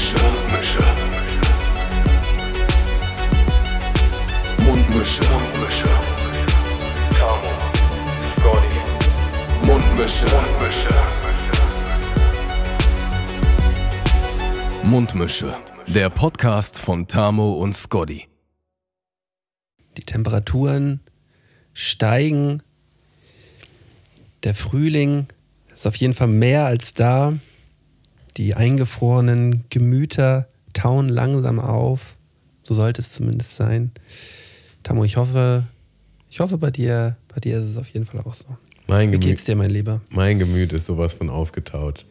Mundmische. Mundmische. Mundmische. Tamo. Scotty. Mundmische. Mundmische. Mundmische. Der Podcast von Tamo und Scotty. Die Temperaturen steigen. Der Frühling ist auf jeden Fall mehr als da. Die eingefrorenen Gemüter tauen langsam auf. So sollte es zumindest sein. Tamo, ich hoffe, ich hoffe bei dir, bei dir ist es auf jeden Fall auch so. Mein Wie Gemüt, geht's dir, mein Lieber? mein Gemüt ist sowas von aufgetaut.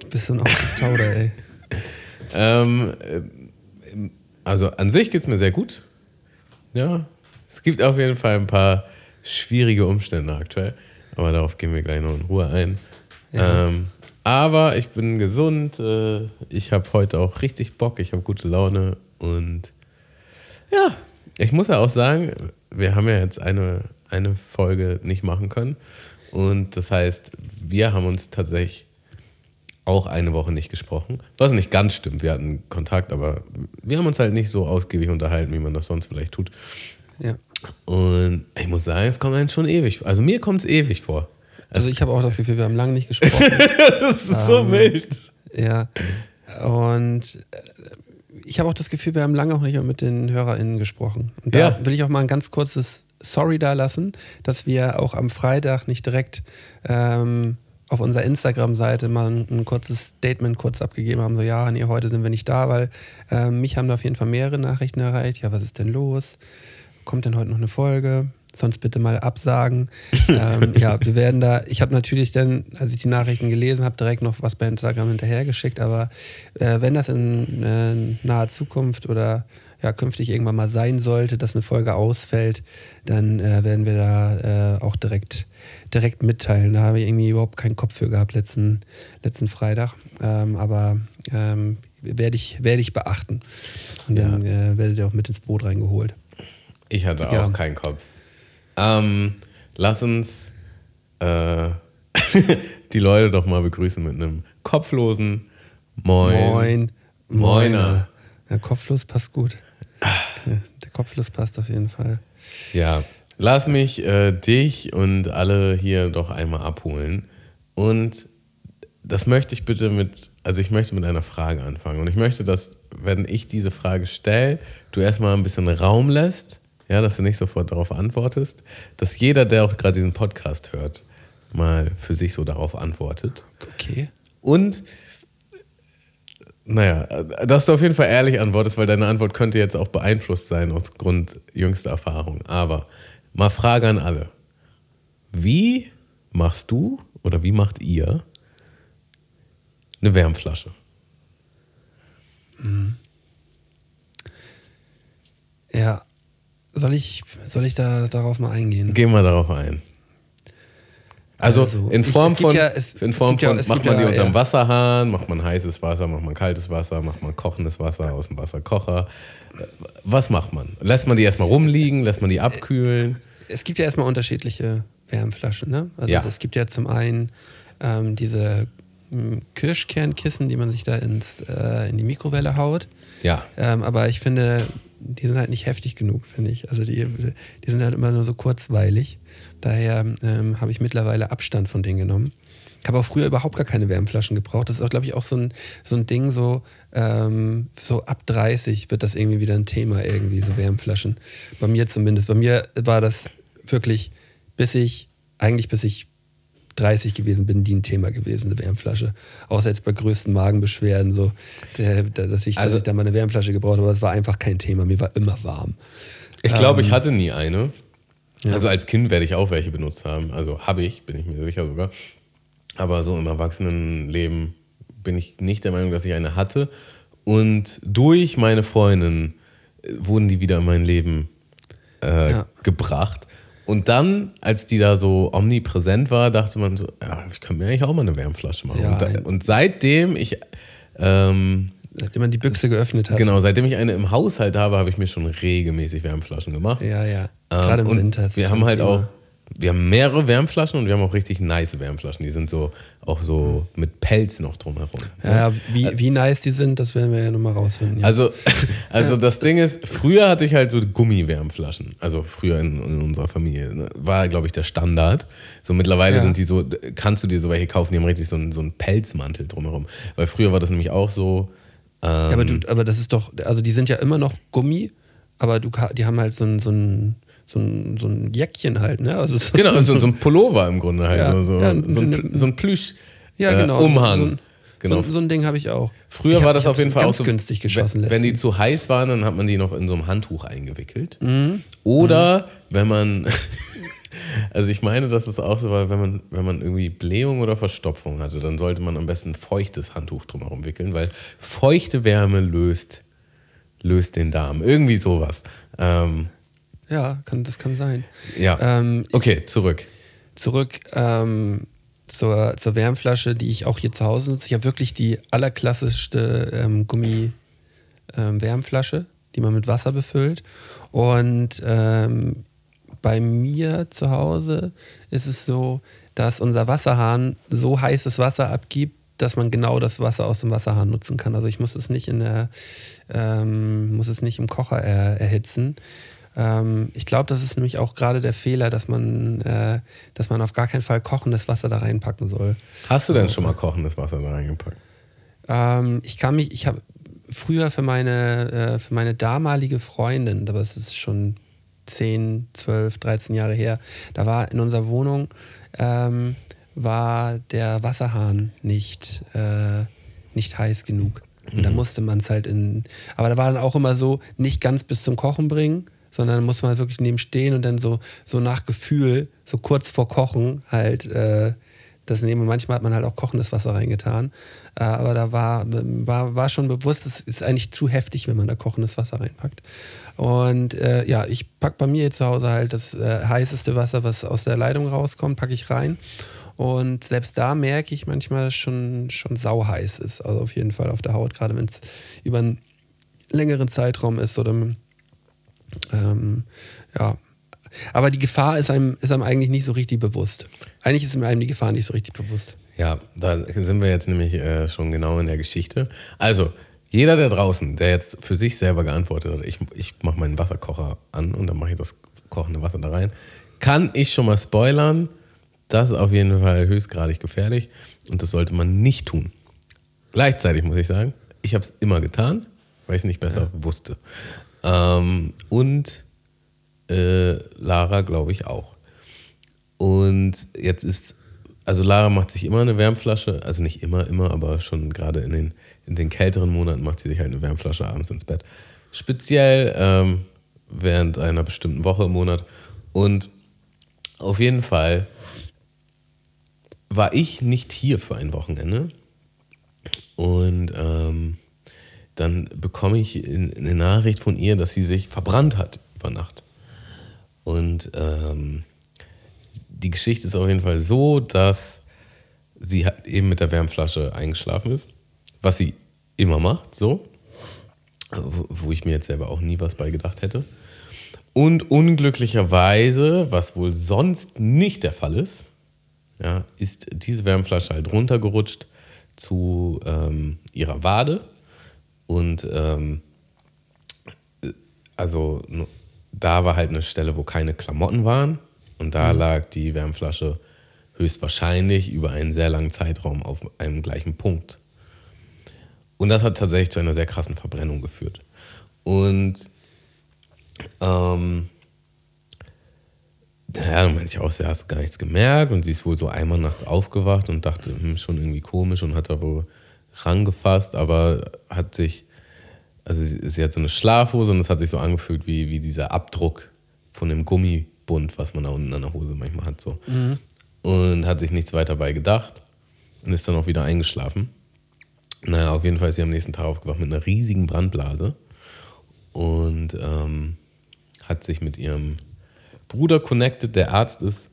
Du bist so ein Aufgetauder, ey. Ähm, äh, also an sich geht es mir sehr gut. Ja, es gibt auf jeden Fall ein paar schwierige Umstände aktuell, aber darauf gehen wir gleich noch in Ruhe ein. Ja. Ähm, aber ich bin gesund, äh, ich habe heute auch richtig Bock, ich habe gute Laune und ja, ich muss ja auch sagen, wir haben ja jetzt eine, eine Folge nicht machen können und das heißt, wir haben uns tatsächlich auch eine Woche nicht gesprochen. Was nicht ganz stimmt, wir hatten Kontakt, aber wir haben uns halt nicht so ausgiebig unterhalten, wie man das sonst vielleicht tut. Ja. Und ich muss sagen, es kommt einem schon ewig. Also mir kommt es ewig vor. Also ich habe auch das Gefühl, wir haben lange nicht gesprochen. Das ist so wild. Ja. Und äh, ich habe auch das Gefühl, wir haben lange auch nicht mit den HörerInnen gesprochen. Und da Ja. will ich auch mal ein ganz kurzes Sorry da lassen, dass wir auch am Freitag nicht direkt ähm, auf unserer Instagram-Seite mal ein, ein kurzes Statement kurz abgegeben haben. So, ja, nee, heute sind wir nicht da, weil ähm, mich haben da auf jeden Fall mehrere Nachrichten erreicht. Ja, was ist denn los? Kommt denn heute noch eine Folge? Sonst bitte mal absagen. ähm, ja, wir werden da, ich habe natürlich dann, als ich die Nachrichten gelesen habe, direkt noch was bei Instagram hinterhergeschickt, aber äh, wenn das in äh, naher Zukunft oder ja, künftig irgendwann mal sein sollte, dass eine Folge ausfällt, dann äh, werden wir da äh, auch direkt, direkt mitteilen. Da habe ich irgendwie überhaupt keinen Kopf für gehabt letzten, letzten Freitag. Ähm, aber ähm, werde ich, werde ich beachten. Und dann äh, werdet ihr auch mit ins Boot reingeholt. Ich hatte auch Ja. keinen Kopf. Ähm, lass uns äh, die Leute doch mal begrüßen mit einem kopflosen Moin. Moin. Moiner. Der Kopflos passt gut. Der, der Kopflos passt auf jeden Fall. Ja, lass mich äh, dich und alle hier doch einmal abholen. Und das möchte ich bitte mit, also ich möchte mit einer Frage anfangen. Und ich möchte, dass, wenn ich diese Frage stelle, du erstmal ein bisschen Raum lässt, ja, dass du nicht sofort darauf antwortest, dass jeder, der auch gerade diesen Podcast hört, mal für sich so darauf antwortet. Okay. Und naja, dass du auf jeden Fall ehrlich antwortest, weil deine Antwort könnte jetzt auch beeinflusst sein aufgrund jüngster Erfahrung. Aber mal Frage an alle. Wie machst du oder wie macht ihr eine Wärmflasche? Ja. Soll ich, soll ich da darauf mal eingehen? Geh mal darauf ein. Also, Also, in ich- Form gibt von, ja- es- in Form ja- von es macht man die ja- unterm ja. Wasserhahn, macht man heißes Wasser, macht man kaltes Wasser, macht man kochendes Wasser aus dem Wasserkocher. Was macht man? Lässt man die erstmal rumliegen, lässt man die abkühlen? Es gibt ja erstmal unterschiedliche Wärmflaschen. Ne? Also Ja. es gibt ja zum einen ähm, diese ähm, Kirschkernkissen, die man sich da ins, äh, in die Mikrowelle haut. Ja. Ähm, aber ich finde, die sind halt nicht heftig genug, finde ich. Also die, die sind halt immer nur so kurzweilig. Daher ähm, habe ich mittlerweile Abstand von denen genommen. Ich habe auch früher überhaupt gar keine Wärmflaschen gebraucht. Das ist auch, glaube ich, auch so ein, so ein Ding, so, ähm, so ab 30 wird das irgendwie wieder ein Thema, irgendwie, so Wärmflaschen. Bei mir zumindest. Bei mir war das wirklich, bis ich, eigentlich bis ich 30 gewesen bin, die ein Thema gewesen, eine Wärmflasche. Außer jetzt bei größten Magenbeschwerden, so, dass, ich, Also- dass ich da mal eine Wärmflasche gebraucht habe, aber es war einfach kein Thema. Mir war immer warm. Ich glaube, Ähm, ich hatte nie eine. Ja. Also als Kind werde ich auch welche benutzt haben. Also habe ich, bin ich mir sicher sogar. Aber so im Erwachsenenleben bin ich nicht der Meinung, dass ich eine hatte. Und durch meine Freundin äh, wurden die wieder in mein Leben äh, Ja. gebracht. Und dann, als die da so omnipräsent war, dachte man so, ja, ich könnte mir eigentlich auch mal eine Wärmflasche machen. Ja, und, da, und seitdem ich ähm, Seitdem man die Büchse geöffnet hat. Genau, seitdem ich eine im Haushalt habe, habe ich mir schon regelmäßig Wärmflaschen gemacht. Ja, ja. Ähm, Gerade im und Winter. Wir haben halt immer- auch wir haben mehrere Wärmflaschen und wir haben auch richtig nice Wärmflaschen. Die sind so auch so mit Pelz noch drumherum. Ja, ja, wie, wie nice die sind, das werden wir ja nochmal rausfinden. Ja. Also, also das Ding ist, früher hatte ich halt so Gummiwärmflaschen. Also früher in, in unserer Familie. ne, War, glaube ich, der Standard. So mittlerweile Ja. sind die so, kannst du dir so welche kaufen, die haben richtig so einen, so einen Pelzmantel drumherum. Weil früher war das nämlich auch so. Ähm, Ja, aber, du, aber das ist doch, also die sind ja immer noch Gummi, aber du, die haben halt so ein, so ein, so ein, so ein Jäckchen halt, ne? Also so, Genau, so, so ein Pullover im Grunde halt. Ja, so, so, ja, so, ein, so ein Plüsch. ja, äh, genau. Umhang. So, ein- genau. so, ein Ding habe ich auch. Früher ich war hab- das auf jeden Fall auch so. günstig geschossen wenn, wenn die zu heiß waren, dann hat man die noch in so einem Handtuch eingewickelt. Mhm. Oder wenn man. Also ich meine, dass es auch so war, wenn man, wenn man irgendwie Blähung oder Verstopfung hatte, dann sollte man am besten ein feuchtes Handtuch drumherum wickeln, weil feuchte Wärme löst, löst den Darm. Irgendwie sowas. Ähm, Ja, kann, das kann sein. ja. Ähm, okay, zurück. zurück ähm, zur, zur Wärmflasche, die ich auch hier zu Hause nutze. Ich habe wirklich die allerklassischste ähm, Gummi-Wärmflasche, die man mit Wasser befüllt. Und ähm, bei mir zu Hause ist es so, dass unser Wasserhahn so heißes Wasser abgibt, dass man genau das Wasser aus dem Wasserhahn nutzen kann. Also ich muss es nicht in der, ähm, muss es nicht im Kocher er, erhitzen. Ähm, ich glaube, das ist nämlich auch gerade der Fehler, dass man, äh, dass man auf gar keinen Fall kochendes Wasser da reinpacken soll. Hast du denn schon mal kochendes Wasser da reingepackt? Ähm, ich kann mich, ich habe früher für meine, äh, für meine damalige Freundin, aber es ist schon 10, 12, 13 Jahre her, da war in unserer Wohnung, ähm, war der Wasserhahn nicht, äh, nicht heiß genug. Und da musste man es halt in, aber da war dann auch immer so, nicht ganz bis zum Kochen bringen, sondern da musste man wirklich neben stehen und dann so, so nach Gefühl, so kurz vor Kochen halt äh, das nehmen. Und manchmal hat man halt auch kochendes Wasser reingetan. Äh, aber da war, war, war schon bewusst, es ist eigentlich zu heftig, wenn man da kochendes Wasser reinpackt. Und äh, ja, ich packe bei mir zu Hause halt das äh, heißeste Wasser, was aus der Leitung rauskommt, packe ich rein. Und selbst da merke ich manchmal, dass es schon, schon sauheiß ist. Also auf jeden Fall auf der Haut, gerade wenn es über einen längeren Zeitraum ist oder ähm, ja. Aber die Gefahr ist einem, ist einem eigentlich nicht so richtig bewusst. Eigentlich ist einem die Gefahr nicht so richtig bewusst. Ja, da sind wir jetzt nämlich äh, schon genau in der Geschichte. Also, jeder da draußen, der jetzt für sich selber geantwortet hat, ich, ich mache meinen Wasserkocher an und dann mache ich das kochende Wasser da rein, kann ich schon mal spoilern, das ist auf jeden Fall höchstgradig gefährlich und das sollte man nicht tun. Gleichzeitig muss ich sagen, ich habe es immer getan, weil ich es nicht besser wusste. Ähm, und äh, Lara, glaube ich, auch. Und jetzt ist, also Lara macht sich immer eine Wärmflasche, also nicht immer, immer, aber schon gerade in den, in den kälteren Monaten macht sie sich halt eine Wärmflasche abends ins Bett. Speziell ähm, während einer bestimmten Woche im Monat. Und auf jeden Fall war ich nicht hier für ein Wochenende. Und ähm, dann bekomme ich in- eine Nachricht von ihr, dass sie sich verbrannt hat über Nacht. Und ähm, die Geschichte ist auf jeden Fall so, dass sie halt eben mit der Wärmflasche eingeschlafen ist, was sie immer macht, so, wo, wo ich mir jetzt selber auch nie was bei gedacht hätte. Und unglücklicherweise, was wohl sonst nicht der Fall ist, ja, ist diese Wärmflasche halt runtergerutscht zu ähm, ihrer Wade. Und ähm, also nu- da war halt eine Stelle, wo keine Klamotten waren. Und da lag die Wärmflasche höchstwahrscheinlich über einen sehr langen Zeitraum auf einem gleichen Punkt. Und das hat tatsächlich zu einer sehr krassen Verbrennung geführt. Und ähm, ja, dann meinte ich auch, sie hast gar nichts gemerkt und sie ist wohl so einmal nachts aufgewacht und dachte, hm, schon irgendwie komisch und hat da wohl rangefasst, aber hat sich, also sie, sie hat so eine Schlafhose und es hat sich so angefühlt wie, wie dieser Abdruck von dem Gummibund, was man da unten an der Hose manchmal hat, so. Und hat sich nichts weiter bei gedacht und ist dann auch wieder eingeschlafen. Naja, auf jeden Fall ist sie am nächsten Tag aufgewacht mit einer riesigen Brandblase und ähm, hat sich mit ihrem Bruder connected, der Arzt ist.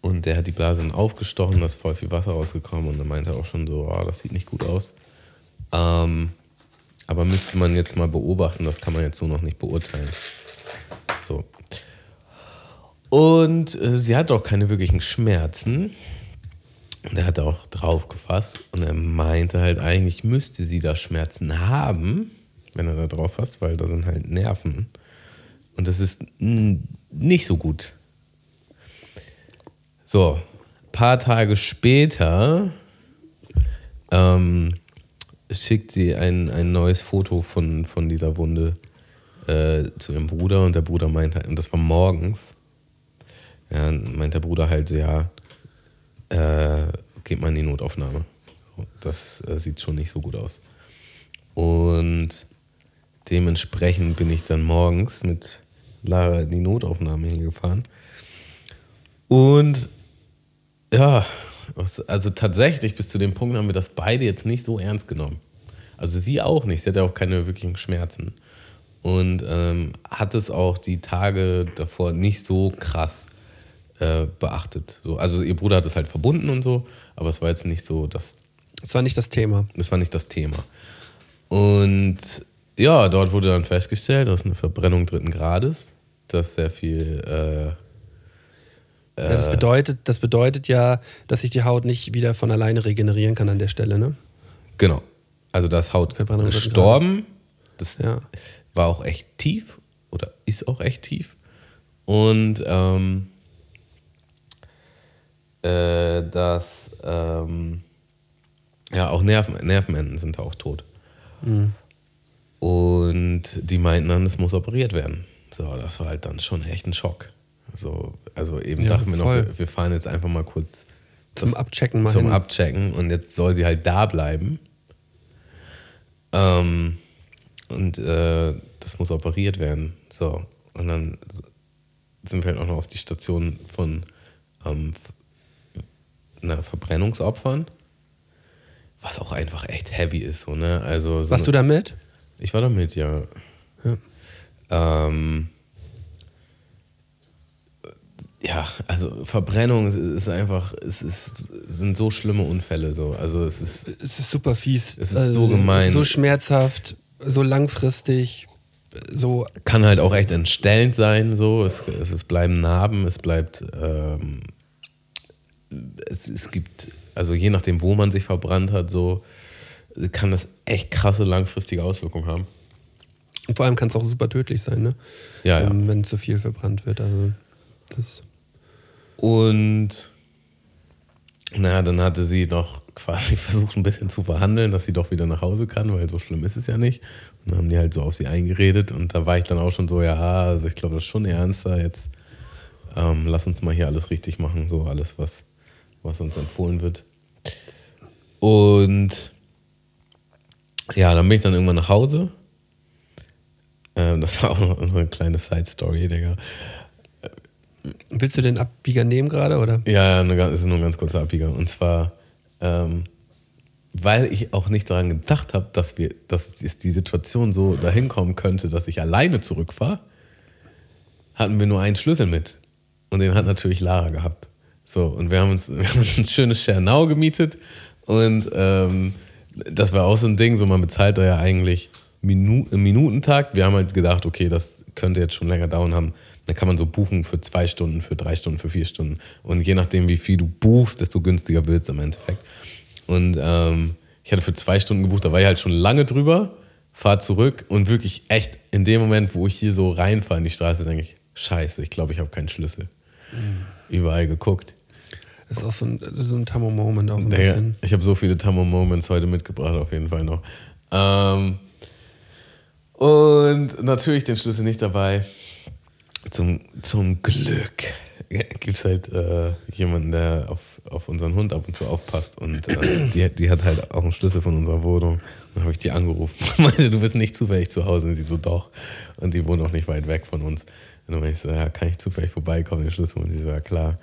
Und der hat die Blase dann aufgestochen, da ist voll viel Wasser rausgekommen und er meinte auch schon so, oh, das sieht nicht gut aus. Ähm, aber müsste man jetzt mal beobachten, das kann man jetzt so noch nicht beurteilen. So. Und äh, sie hat auch keine wirklichen Schmerzen. Und er hat auch drauf gefasst und er meinte halt, eigentlich müsste sie da Schmerzen haben, wenn er da drauf fasst, weil da sind halt Nerven. Und das ist nicht so gut. So, paar Tage später ähm, schickt sie ein, ein neues Foto von, von dieser Wunde äh, zu ihrem Bruder und der Bruder meint halt, und das war morgens, ja, meint der Bruder halt so, ja, äh, geht mal in die Notaufnahme. Das äh, sieht schon nicht so gut aus. Und dementsprechend bin ich dann morgens mit Lara in die Notaufnahme hingefahren. Und ja, also tatsächlich bis zu dem Punkt haben wir das beide jetzt nicht so ernst genommen. Also sie auch nicht, sie hatte auch keine wirklichen Schmerzen. Und ähm, hat es auch die Tage davor nicht so krass äh, beachtet. So, also ihr Bruder hat es halt verbunden und so, aber es war jetzt nicht so. Das war nicht das Thema. Das war nicht das Thema. Und ja, dort wurde dann festgestellt, dass eine Verbrennung dritten Grades, dass sehr viel. Äh, ja, das, bedeutet, das bedeutet ja, dass sich die Haut nicht wieder von alleine regenerieren kann an der Stelle, ne? Genau. Also das Haut gestorben. Das Ja. war auch echt tief oder ist auch echt tief. Und ähm, äh, dass ähm, ja auch Nerven, Nervenenden sind auch tot. Und die meinten dann, es muss operiert werden. So, das war halt dann schon echt ein Schock. So, also eben Ja, dachten wir noch, voll. wir, wir fahren jetzt einfach mal kurz Zum Abchecken mal zum hin. Abchecken und jetzt soll sie halt da bleiben. Ähm, und äh, das muss operiert werden. So, und dann sind wir halt auch noch auf die Station von ähm, na, Verbrennungsopfern, was auch einfach echt heavy ist. So, ne? also, so Warst du da mit? Ich war da mit, ja. Ja. Ähm, ja, also Verbrennung ist- einfach, es ist, sind so schlimme Unfälle so. Also es ist, Es ist super fies. Also Es ist so gemein. So schmerzhaft, so langfristig, so. kann halt auch echt entstellend sein. So, es, es, es bleiben Narben, es bleibt, ähm, es, es gibt, also je nachdem, wo man sich verbrannt hat, so kann das echt krasse langfristige Auswirkungen haben. Und vor allem kann es auch super tödlich sein, ne? Ja, ja. Ähm, wenn zu viel verbrannt wird. Also das Und naja, dann hatte sie noch quasi versucht, ein bisschen zu verhandeln, dass sie doch wieder nach Hause kann, weil so schlimm ist es ja nicht. Und dann haben die halt so auf sie eingeredet und da war ich dann auch schon so, ja, also ich glaube, das ist schon ernster. Jetzt ähm, lass uns mal hier alles richtig machen, so alles, was, was uns empfohlen wird. Und ja, dann bin ich dann irgendwann nach Hause. Ähm, das war auch noch so eine kleine Side-Story, Digga. Willst du den Abbieger nehmen gerade oder? Ja, ganz- ist nur ein ganz kurzer Abbieger. Und zwar, ähm, weil ich auch nicht daran gedacht habe, dass wir, dass die Situation so dahin kommen könnte, dass ich alleine zurückfahre, hatten wir nur einen Schlüssel mit. Und den hat natürlich Lara gehabt. So, und wir haben uns, wir haben uns ein schönes Schernau gemietet. Und ähm, das war auch so ein Ding, so man bezahlt da ja eigentlich Minu Minutentakt. Wir haben halt gedacht, okay, das könnte jetzt schon länger dauern haben. Dann kann man so buchen für zwei Stunden, für drei Stunden, für vier Stunden. Und je nachdem, wie viel du buchst, desto günstiger wird es im Endeffekt. Und ähm, ich hatte für zwei Stunden gebucht, da war ich halt schon lange drüber, fahr zurück und wirklich echt in dem Moment, wo ich hier so reinfahre in die Straße, denke ich, scheiße, ich glaube, ich habe keinen Schlüssel. Überall geguckt. Das ist auch so ein, so ein Tammo-Moment auch ein Digga, bisschen. ich habe so viele Tammo-Moments heute mitgebracht, auf jeden Fall noch. Ähm, und natürlich den Schlüssel nicht dabei. Zum, zum Glück gibt es halt äh, jemanden, der auf, auf unseren Hund ab und zu aufpasst. Und äh, die, die hat halt auch einen Schlüssel von unserer Wohnung. Dann habe ich die angerufen und meinte, du bist nicht zufällig zu Hause. Und sie so, doch. Und die wohnt auch nicht weit weg von uns. Und dann meinte ich so, ja, kann ich zufällig vorbeikommen, den Schlüssel? Und sie so, ja klar.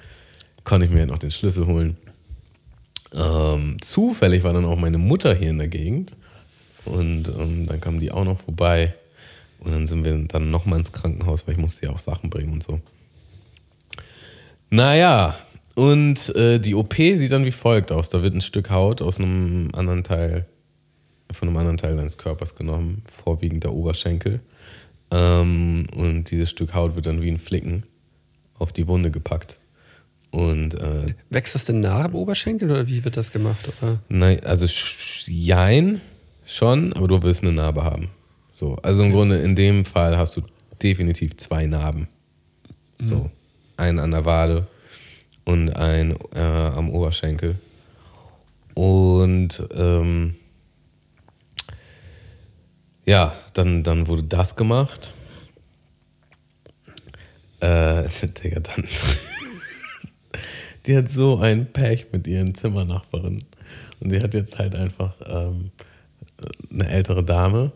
Konnte ich mir halt noch den Schlüssel holen. Ähm, zufällig war dann auch meine Mutter hier in der Gegend. Und ähm, dann kam die auch noch vorbei. Und dann sind wir dann nochmal ins Krankenhaus, weil ich musste ja auch Sachen bringen und so. Naja, und äh, die OP sieht dann wie folgt aus. Da wird ein Stück Haut aus einem anderen Teil, von einem anderen Teil deines Körpers genommen, vorwiegend der Oberschenkel. Ähm, und dieses Stück Haut wird dann wie ein Flicken auf die Wunde gepackt. Und äh, Wächst das denn nach am Oberschenkel oder wie wird das gemacht? Oder? nein, also jein schon, aber du wirst eine Narbe haben. So, also im Grunde in dem Fall hast du definitiv zwei Narben. So, einen an der Wade und einen äh, am Oberschenkel. Und ähm, ja, dann, dann wurde das gemacht. Äh, Digga, dann. die hat so ein Pech mit ihren Zimmernachbarin. Und die hat jetzt halt einfach ähm, eine ältere Dame,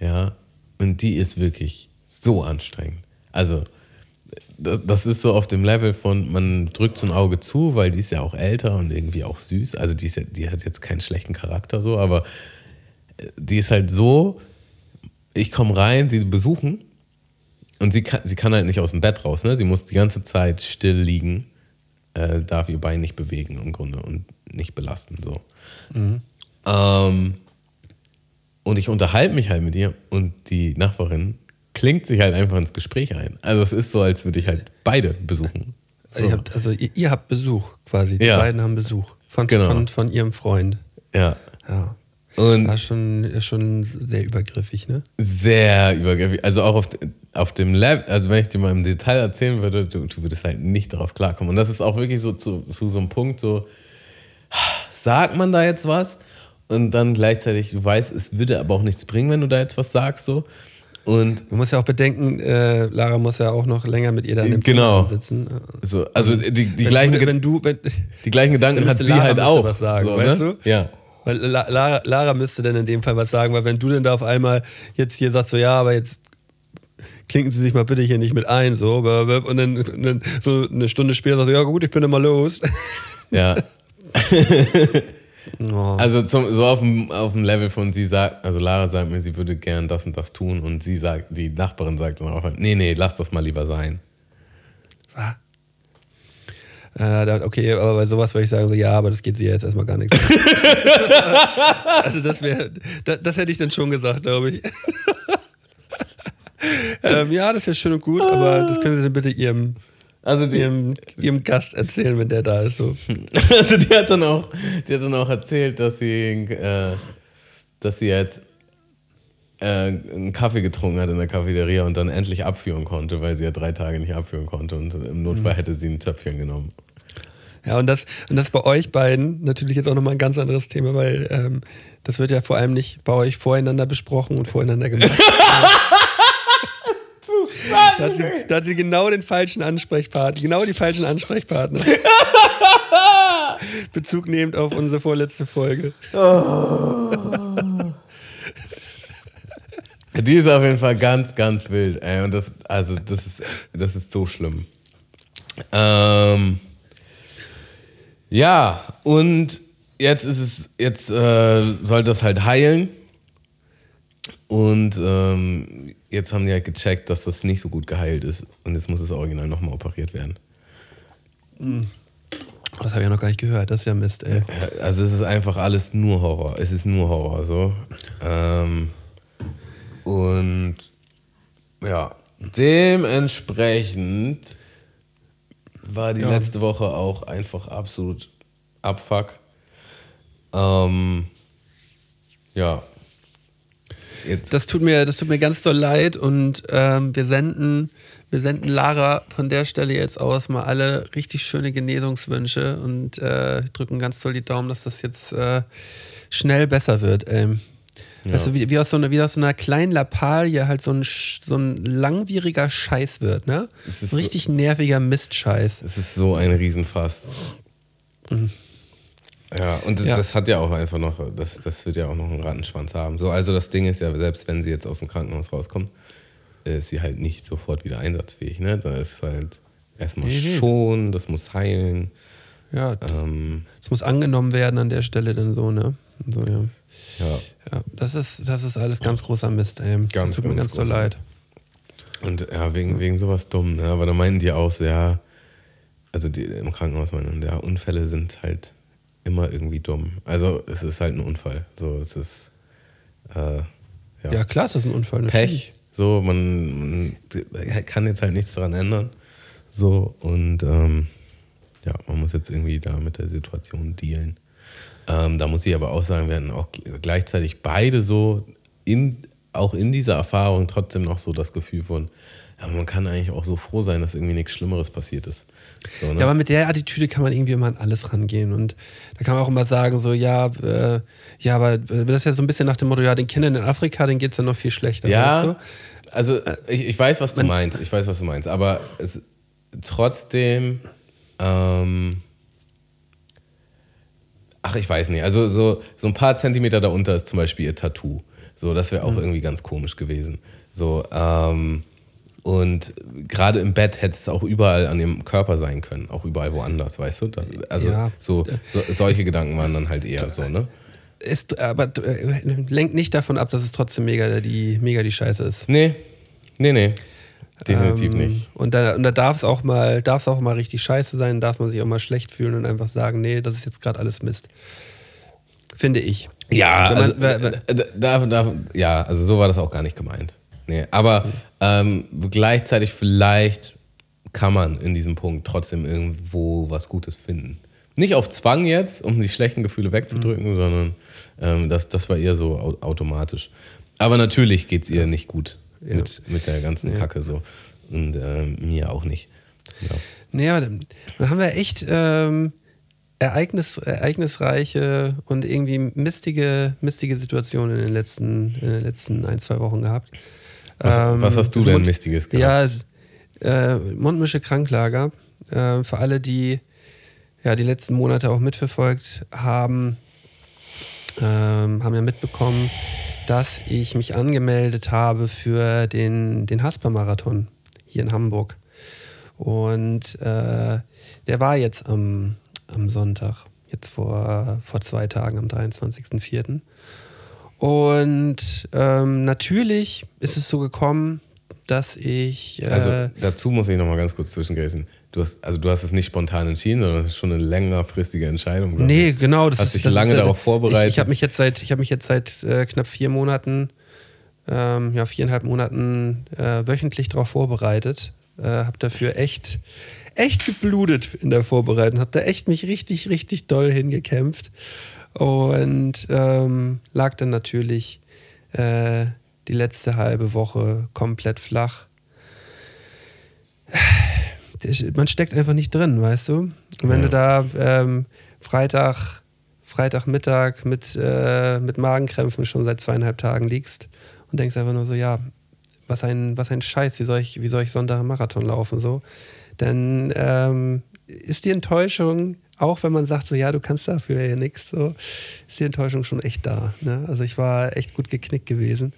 ja, und die ist wirklich so anstrengend. Also, das, ist so auf dem Level von, man drückt so ein Auge zu, weil die ist ja auch älter und irgendwie auch süß. Also, die, ist ja, die hat jetzt keinen schlechten Charakter so, aber äh, die ist halt so, ich komme rein, sie besuchen und sie kann, sie kann halt nicht aus dem Bett raus, ne? Sie muss die ganze Zeit still liegen, äh, darf ihr Bein nicht bewegen im Grunde und nicht belasten. So. Ähm, und ich unterhalte mich halt mit ihr und die Nachbarin klingt sich halt einfach ins Gespräch ein. Also es ist so, als würde ich halt beide besuchen. So. Ihr habt, also ihr, ihr habt Besuch quasi. Die Ja. beiden haben Besuch von, Genau. von, von ihrem Freund. Ja. Ja. Und War schon, schon sehr übergriffig, ne? sehr übergriffig. Also auch auf, auf dem Level, also wenn ich dir mal im Detail erzählen würde, du, du würdest halt nicht darauf klarkommen. Und das ist auch wirklich so zu, zu so einem Punkt, so, sagt man da jetzt was? Und dann gleichzeitig, du weißt, es würde aber auch nichts bringen, wenn du da jetzt was sagst, so. Und Du musst ja auch bedenken, äh, Lara muss ja auch noch länger mit ihr dann im Genau. Zimmer sitzen. so, also die, die, wenn, gleichen, wenn, du, wenn, die gleichen Gedanken hat sie Lara halt auch. was sagen, so, weißt ne? du? Ja. Weil La- Lara, Lara müsste dann in dem Fall was sagen, weil wenn du denn da auf einmal jetzt hier sagst, so ja, aber jetzt klinken Sie sich mal bitte hier nicht mit ein, so, und dann, und dann so eine Stunde später sagst du, ja gut, ich bin immer los. Ja. Oh. Also zum, so auf dem, auf dem Level von sie sagt, also Lara sagt mir, sie würde gern das und das tun und sie sagt, die Nachbarin sagt dann auch, nee, nee, lass das mal lieber sein. Äh, da- okay, aber bei sowas würde ich sagen, so, ja, aber das geht sie ja jetzt erstmal gar nichts. also das wäre, das, das hätte ich dann schon gesagt, glaube ich. ähm, ja, das ist ja schön und gut, aber das können Sie dann bitte Ihrem, Also die, Ihrem, Ihrem Gast erzählen, wenn der da ist. So. also die hat dann auch, die hat dann auch erzählt, dass sie, äh, dass sie jetzt äh, einen Kaffee getrunken hat in der Cafeteria und dann endlich abführen konnte, weil sie ja drei Tage nicht abführen konnte und im Notfall hätte sie ein Töpfchen genommen. Ja, und das, und das bei euch beiden natürlich jetzt auch nochmal ein ganz anderes Thema, weil ähm, das wird ja vor allem nicht bei euch voreinander besprochen und voreinander gemacht. da, hat sie, da hat sie genau den falschen Ansprechpartner, genau die falschen Ansprechpartner. Bezug nehmend auf unsere vorletzte Folge. Die ist auf jeden Fall ganz, ganz wild. Ey. Und das, also das ist, das ist so schlimm. Ähm, ja, und jetzt ist es, jetzt äh, soll das halt heilen. Und ähm, jetzt haben die halt gecheckt, dass das nicht so gut geheilt ist. Und jetzt muss das Original nochmal operiert werden. Das habe ich noch gar nicht gehört, das ist ja Mist, ey. Also es ist einfach alles nur Horror. Es ist nur Horror so. Ähm, und ja, dementsprechend war die Ja. letzte Woche auch einfach absolut Abfuck. Ähm, ja. Jetzt, Das tut mir, das tut mir ganz doll leid und ähm, wir senden, wir senden Lara von der Stelle jetzt aus mal alle richtig schöne Genesungswünsche und äh, drücken ganz doll die Daumen, dass das jetzt äh, schnell besser wird. Ähm, Weißt du, wie, wie, aus so einer, wie aus so einer kleinen Lappalie halt so ein, so ein langwieriger Scheiß wird, ne? Ein richtig nerviger Mistscheiß. es ist so ein Riesenfass. Ja, und das, Ja. das hat ja auch einfach noch, das, das wird ja auch noch einen Rattenschwanz haben. So, also das Ding ist ja, selbst wenn sie jetzt aus dem Krankenhaus rauskommt, ist sie halt nicht sofort wieder einsatzfähig. Ne? Da ist halt erstmal Nee, schon, das muss heilen. Ja, Ähm, das muss angenommen werden an der Stelle dann so, ne? So, ja. ja. ja das, ist, das ist alles ganz großer Mist, ey. Ganz, das tut mir ganz ganz doll leid. Und ja, wegen, wegen sowas dumm. Ne? Aber da meinen die auch so, ja, also die im Krankenhaus meinen, ja, Unfälle sind halt immer irgendwie dumm. Also es ist halt ein Unfall. So, es ist äh, ja, Ja, klar ist das ein Unfall. natürlich. Pech. So, man, man kann jetzt halt nichts daran ändern. So, und ähm, ja, man muss jetzt irgendwie da mit der Situation dealen. Ähm, da muss ich aber auch sagen, wir hatten auch gleichzeitig beide so in, auch in dieser Erfahrung trotzdem noch so das Gefühl von, ja, man kann eigentlich auch so froh sein, dass irgendwie nichts Schlimmeres passiert ist. So, ne? Ja, aber mit der Attitüde kann man irgendwie immer an alles rangehen. Und da kann man auch immer sagen, so, ja, äh, ja, aber das ist ja so ein bisschen nach dem Motto, ja, den Kindern in Afrika, denen geht es ja noch viel schlechter. Ja, Weißt du? also ich, ich weiß, was du man- meinst. Ich weiß, was du meinst. Aber es trotzdem, ähm, ach, ich weiß nicht. Also so, so ein paar Zentimeter darunter ist zum Beispiel ihr Tattoo. So, das wäre auch Mhm. irgendwie ganz komisch gewesen. So, ähm, und gerade im Bett hätte es auch überall an ihrem Körper sein können, auch überall woanders, weißt du? Also Ja. so, so solche Gedanken waren dann halt eher so, ne? Ist, aber äh, lenkt nicht davon ab, dass es trotzdem mega die, mega die Scheiße ist. Nee, nee, nee. Definitiv Ähm, nicht. Und da, und da darf es auch mal, darf es auch mal richtig scheiße sein, darf man sich auch mal schlecht fühlen und einfach sagen, nee, das ist jetzt gerade alles Mist. Finde ich. Ja, man- also, wer- da, da, da, ja, also so war das auch gar nicht gemeint. Nee, aber ähm, gleichzeitig vielleicht kann man in diesem Punkt trotzdem irgendwo was Gutes finden. Nicht auf Zwang jetzt, um die schlechten Gefühle wegzudrücken, Mhm. sondern ähm, das, das war eher so au automatisch. Aber natürlich geht es ihr nicht gut Ja. mit, mit der ganzen Ja. Kacke so. Und ähm, mir auch nicht. Ja. Aber dann, dann haben wir echt ähm, ereignis, ereignisreiche und irgendwie mistige, mistige Situationen in den letzten, in den letzten ein, zwei Wochen gehabt. Was, Ähm, was hast du denn Mund- Mistiges gehabt? Ja, äh, Mundmische Kranklager. Äh, für alle, die ja, die letzten Monate auch mitverfolgt haben, ähm, haben ja mitbekommen, dass ich mich angemeldet habe für den, den Hasper-Marathon hier in Hamburg. Und äh, der war jetzt am, am Sonntag, jetzt vor, vor zwei Tagen, am 23.04. Und ähm, natürlich ist es so gekommen, dass ich. Äh, Also dazu muss ich noch mal ganz kurz zwischengrätschen. Du hast, also du hast es nicht spontan entschieden, sondern es ist schon eine längerfristige Entscheidung. Nee, ich. genau. Das Hast ist, dich das lange ist, darauf vorbereitet? Ich, ich habe mich jetzt seit, ich mich jetzt seit äh, knapp vier Monaten, ähm, ja viereinhalb Monaten äh, wöchentlich darauf vorbereitet. Äh, habe dafür echt, echt geblutet in der Vorbereitung. Habe da echt mich richtig, richtig doll hingekämpft und ähm, lag dann natürlich äh, die letzte halbe Woche komplett flach. Man steckt einfach nicht drin, weißt du? Und wenn Ja. du da ähm, Freitag, Freitagmittag mit, äh, mit Magenkrämpfen schon seit zweieinhalb Tagen liegst und denkst einfach nur so, ja, was ein, was ein Scheiß, wie soll ich, wie soll ich Sonntag einen Marathon laufen, so, dann ähm, ist die Enttäuschung, auch wenn man sagt, so, ja, du kannst dafür ja nichts, so, ist die Enttäuschung schon echt da. Ne? Also ich war echt gut geknickt gewesen.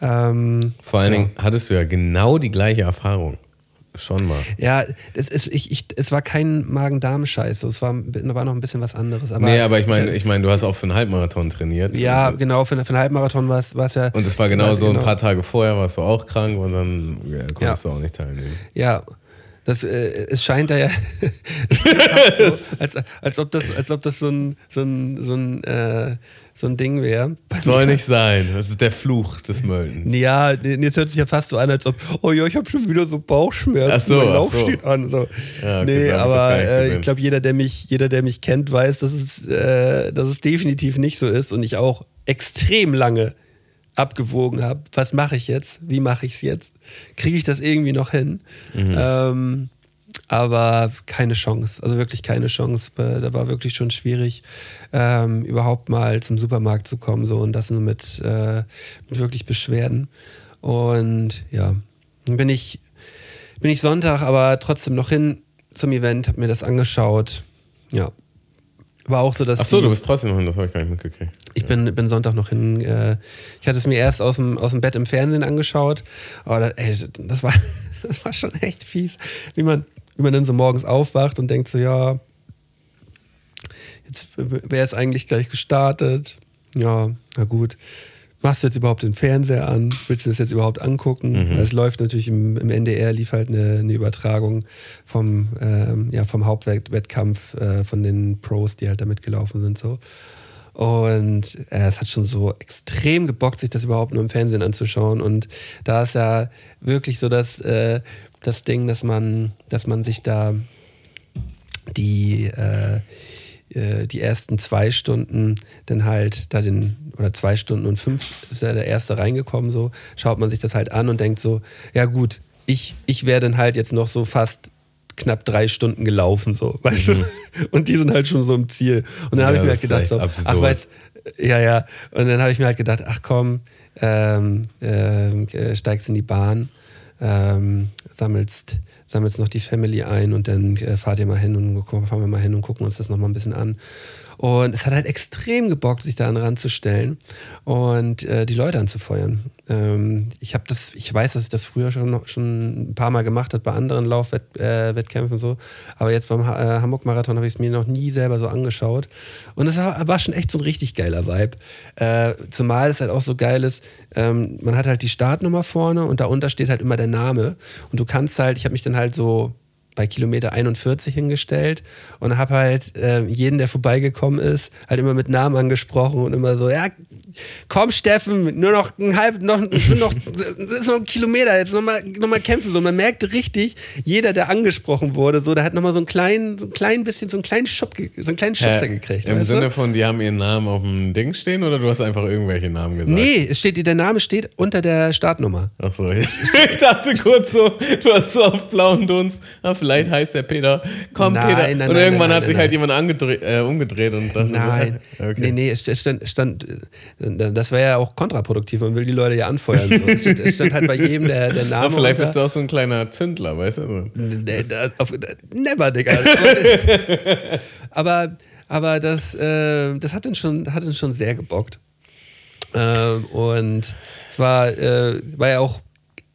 Ähm, Vor allen ja. Dingen hattest du ja genau die gleiche Erfahrung. Schon mal. Ja, es, ist, ich, ich, es war kein Magen-Darm-Scheiß, so, es war, war noch ein bisschen was anderes. Aber, nee, aber ich meine, ich meine, du hast auch für einen Halbmarathon trainiert. Ja, genau, für, für einen Halbmarathon war es ja. und es war genau so ich ein paar Tage vorher, warst du auch krank und dann ja, konntest Ja. du auch nicht teilnehmen. Ja, das, äh, es scheint da ja als, als, ob das, als ob das so ein, so ein, so ein, äh, so ein Ding wäre. Soll nicht sein. Das ist der Fluch des Möldens. Ja, es hört sich ja fast so an, als ob, oh ja, ich habe schon wieder so Bauchschmerzen, Ach so, mein ach Lauf so. steht an. So. Ja, nee, aber äh, ich glaube, jeder, der mich, jeder, der mich kennt, weiß, dass es, äh, dass es definitiv nicht so ist und ich auch extrem lange abgewogen habe, was mache ich jetzt, wie mache ich es jetzt, kriege ich das irgendwie noch hin. Mhm. Ähm, aber keine Chance, also wirklich keine Chance. Äh, Da war wirklich schon schwierig, ähm, überhaupt mal zum Supermarkt zu kommen so und das nur mit, äh, mit wirklich Beschwerden. Und ja, dann bin ich, bin ich Sonntag aber trotzdem noch hin zum Event, habe mir das angeschaut. Ja, war auch so, dass Ach so, die- du bist trotzdem noch hin, das habe ich gar nicht mitgekriegt. ich bin, bin Sonntag noch hin. Äh, ich hatte es mir erst aus dem, aus dem Bett im Fernsehen angeschaut. Aber da, ey, das, war, das war schon echt fies. Wie man, wie man dann so morgens aufwacht und denkt so, ja, jetzt wäre es eigentlich gleich gestartet. Ja, na gut. Machst du jetzt überhaupt den Fernseher an? Willst du das jetzt überhaupt angucken? Es läuft natürlich im, im NDR, lief halt eine, eine Übertragung vom, ähm, ja, vom Hauptwettkampf äh, von den Pros, die halt da mitgelaufen sind. So. Und äh, es hat schon so extrem gebockt, sich das überhaupt nur im Fernsehen anzuschauen. Und da ist ja wirklich so das, äh, das Ding, dass man, dass man sich da die, äh, äh, die ersten zwei Stunden dann halt da den, oder zwei Stunden und fünf ist ja der erste reingekommen, so, schaut man sich das halt an und denkt so, ja gut, ich, ich wäre dann halt jetzt noch so fast knapp drei Stunden gelaufen, so, weißt du? Und die sind halt schon so im Ziel. Und dann habe Mhm. Ja, ich mir halt gedacht, so, ach, absurd. weißt ja, ja. Und dann habe ich mir halt gedacht, ach komm, ähm, ähm, äh, steigst in die Bahn, ähm, sammelst, sammelst noch die Family ein und dann äh, fahrt ihr mal hin und fahren wir mal hin und gucken uns das nochmal ein bisschen an. Und es hat halt extrem gebockt, sich da an den Rand zu stellen und äh, die Leute anzufeuern. Ähm, ich habe das, ich weiß, dass ich das früher schon, schon ein paar Mal gemacht habe bei anderen Laufwettkämpfen äh, so, aber jetzt beim Ha- äh, Hamburg-Marathon habe ich es mir noch nie selber so angeschaut. Und es war, war schon echt so ein richtig geiler Vibe. Äh, zumal es halt auch so geil ist, ähm, man hat halt die Startnummer vorne und darunter steht halt immer der Name. Und du kannst halt, ich habe mich dann halt so bei Kilometer 41 hingestellt und habe halt äh, jeden, der vorbeigekommen ist, halt immer mit Namen angesprochen und immer so, ja, komm Steffen, nur noch ein halb, noch, nur noch, das ist noch ein Kilometer, jetzt nochmal noch mal kämpfen. So, man merkte richtig, jeder, der angesprochen wurde, so, der hat nochmal so einen kleinen, so ein klein bisschen, so einen kleinen Schub, so einen kleinen Schubser gekriegt. Im weißt du? Sinne von, die haben ihren Namen auf dem Ding stehen oder du hast einfach irgendwelche Namen gesagt? Nee, es steht, der Name steht unter der Startnummer. Ach so, ich dachte kurz so, du hast so auf blauen Dunst, ah, vielleicht heißt der Peter, komm Nein, Peter. nein, und nein, irgendwann nein, hat sich halt jemand äh, umgedreht und dachte Nein, okay. nee, nee, es stand, stand das wäre ja auch kontraproduktiv, man will die Leute ja anfeuern. Es, stand, halt bei jedem der, der Name. Aber vielleicht unter. bist du auch so ein kleiner Zündler, weißt du? Never, Digga. aber, aber das, äh, das hat uns schon, hat uns schon sehr gebockt. Ähm, und es war, äh, war ja auch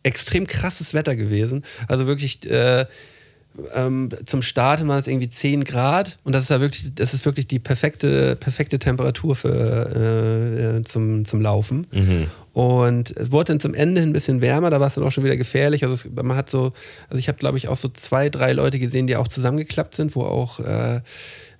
extrem krasses Wetter gewesen. Also wirklich äh, ähm, zum Start waren es irgendwie 10 Grad und das ist ja wirklich, das ist wirklich die perfekte, perfekte Temperatur für, äh, zum, zum Laufen. Und es wurde dann zum Ende ein bisschen wärmer, da war es dann auch schon wieder gefährlich. Also es, man hat so, also ich habe glaube ich auch so zwei, drei Leute gesehen, die auch zusammengeklappt sind, wo auch äh,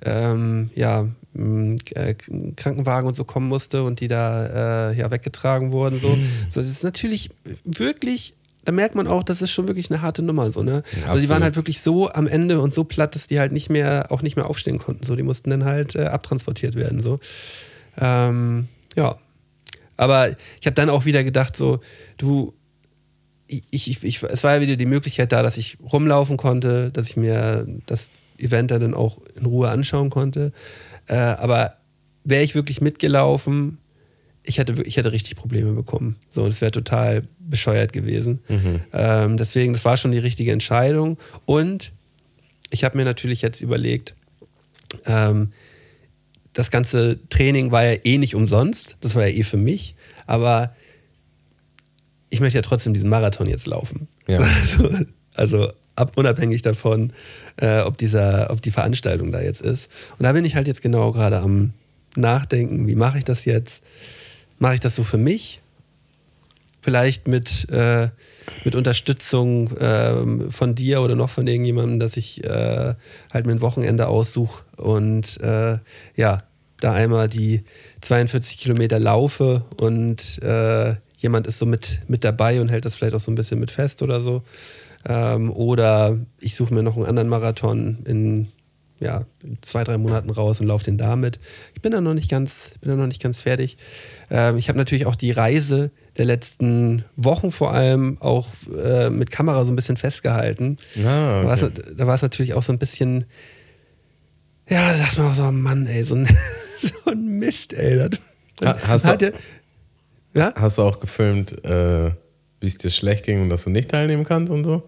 ähm, ja, äh, Krankenwagen und so kommen musste und die da äh, ja weggetragen wurden. So. so, das ist natürlich wirklich, da merkt man auch, das ist schon wirklich eine harte Nummer. So, ne? Also die waren halt wirklich so am Ende und so platt, dass die halt nicht mehr, auch nicht mehr aufstehen konnten. So, die mussten dann halt äh, abtransportiert werden. So. Ähm, ja. Aber ich habe dann auch wieder gedacht, so, du, ich, ich, ich, es war ja wieder die Möglichkeit da, dass ich rumlaufen konnte, dass ich mir das Event dann auch in Ruhe anschauen konnte. Äh, aber wäre ich wirklich mitgelaufen, ich hätte, ich hätte richtig Probleme bekommen. So, das wäre total bescheuert gewesen. Ähm, deswegen, das war schon die richtige Entscheidung. Und ich habe mir natürlich jetzt überlegt, ähm, das ganze Training war ja eh nicht umsonst, das war ja eh für mich, aber ich möchte ja trotzdem diesen Marathon jetzt laufen. Ja. Also, also ab, unabhängig davon, äh, ob, dieser, ob die Veranstaltung da jetzt ist. Und da bin ich halt jetzt genau gerade am Nachdenken, wie mache ich das jetzt? Mache ich das so für mich? Vielleicht mit, äh, mit Unterstützung ähm, von dir oder noch von irgendjemandem, dass ich äh, halt mir ein Wochenende aussuche und äh, ja, da einmal die 42 Kilometer laufe und äh, jemand ist so mit, mit dabei und hält das vielleicht auch so ein bisschen mit fest oder so. Ähm, oder ich suche mir noch einen anderen Marathon in, ja, in zwei, drei Monaten raus und laufe den damit. Ich bin da noch nicht ganz, bin da noch nicht ganz fertig. Ähm, ich habe natürlich auch die Reise der letzten Wochen vor allem auch äh, mit Kamera so ein bisschen festgehalten. Ah, Da war es- okay. Da war es natürlich auch so ein bisschen, ja, da dachte man auch so, Mann, ey, so ein, so ein Mist, ey. Das, Ha- hast du- hat ja, ja? Hast du auch gefilmt, äh, wie es dir schlecht ging und dass du nicht teilnehmen kannst und so?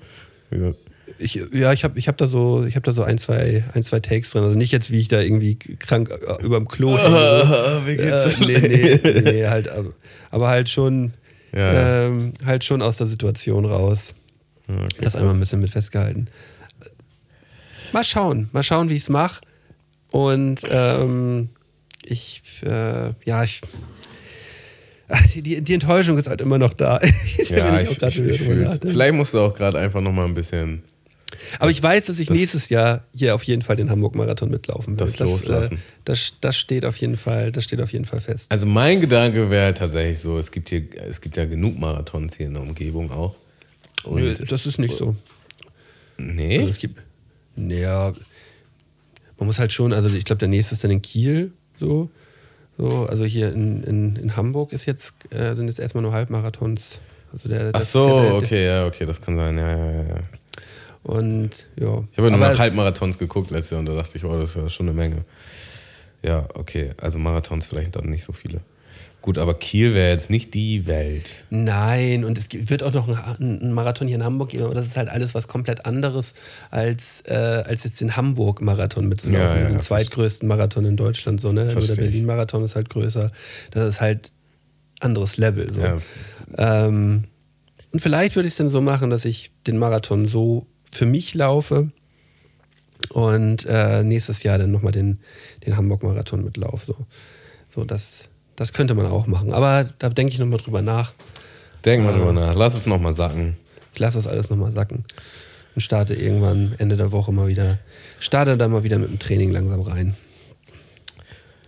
Wie- Ich, ja, ich habe ich hab da so, ich da so ein, zwei, ein, zwei Takes drin. Also nicht jetzt, wie ich da irgendwie krank äh, überm Klo hänge. wie äh, nee, nee, nee, nee, halt, aber, aber halt schon, Ja, ähm, halt schon aus der Situation raus. Okay, das einmal ein bisschen mit festgehalten. Mal schauen, mal schauen, wie ich es mache. Und ähm, ich, äh, ja, ich. Die, die, die Enttäuschung ist halt immer noch da. Ja, ich, ich, ich. Vielleicht musst du auch gerade einfach noch mal ein bisschen Aber ich weiß, dass ich nächstes Jahr hier auf jeden Fall den Hamburg-Marathon mitlaufen will. Das loslassen. Äh, das, das steht auf jeden Fall, das steht auf jeden Fall fest. Also mein Gedanke wäre tatsächlich so, es gibt hier, es gibt ja genug Marathons hier in der Umgebung auch. Und Nö, das ist nicht so. nee, Also es gibt, naja, man muss halt schon, also ich glaube, der nächste ist dann in Kiel, so. so also hier in, in, in Hamburg ist jetzt, äh, sind jetzt erstmal nur Halbmarathons. Also der, ach das so, ja der, okay, ja, okay, das kann sein, ja, ja, ja. Und ja. Ich habe ja nur nach Halbmarathons geguckt letztes Jahr und da dachte ich, oh, das ist ja schon eine Menge. Ja, okay, also Marathons vielleicht dann nicht so viele. Gut, aber Kiel wäre jetzt nicht die Welt. Nein, und es wird auch noch einen Marathon hier in Hamburg geben, aber das ist halt alles was komplett anderes als, äh, als jetzt den Hamburg-Marathon mitzulaufen, Ja, ja, den ja, zweitgrößten Marathon in Deutschland. So, ne? Nur der. Berlin-Marathon ist halt größer. Das ist halt anderes Level. So. Ähm, und vielleicht würde ich es dann so machen, dass ich den Marathon so für mich laufe und äh, nächstes Jahr dann nochmal den, den Hamburg-Marathon mitlaufe. So, so das, das könnte man auch machen. Aber da denke ich nochmal drüber nach. Denk mal drüber nach, lass es nochmal sacken. Ich lasse das alles nochmal sacken und starte irgendwann Ende der Woche mal wieder, starte dann mal wieder mit dem Training langsam rein.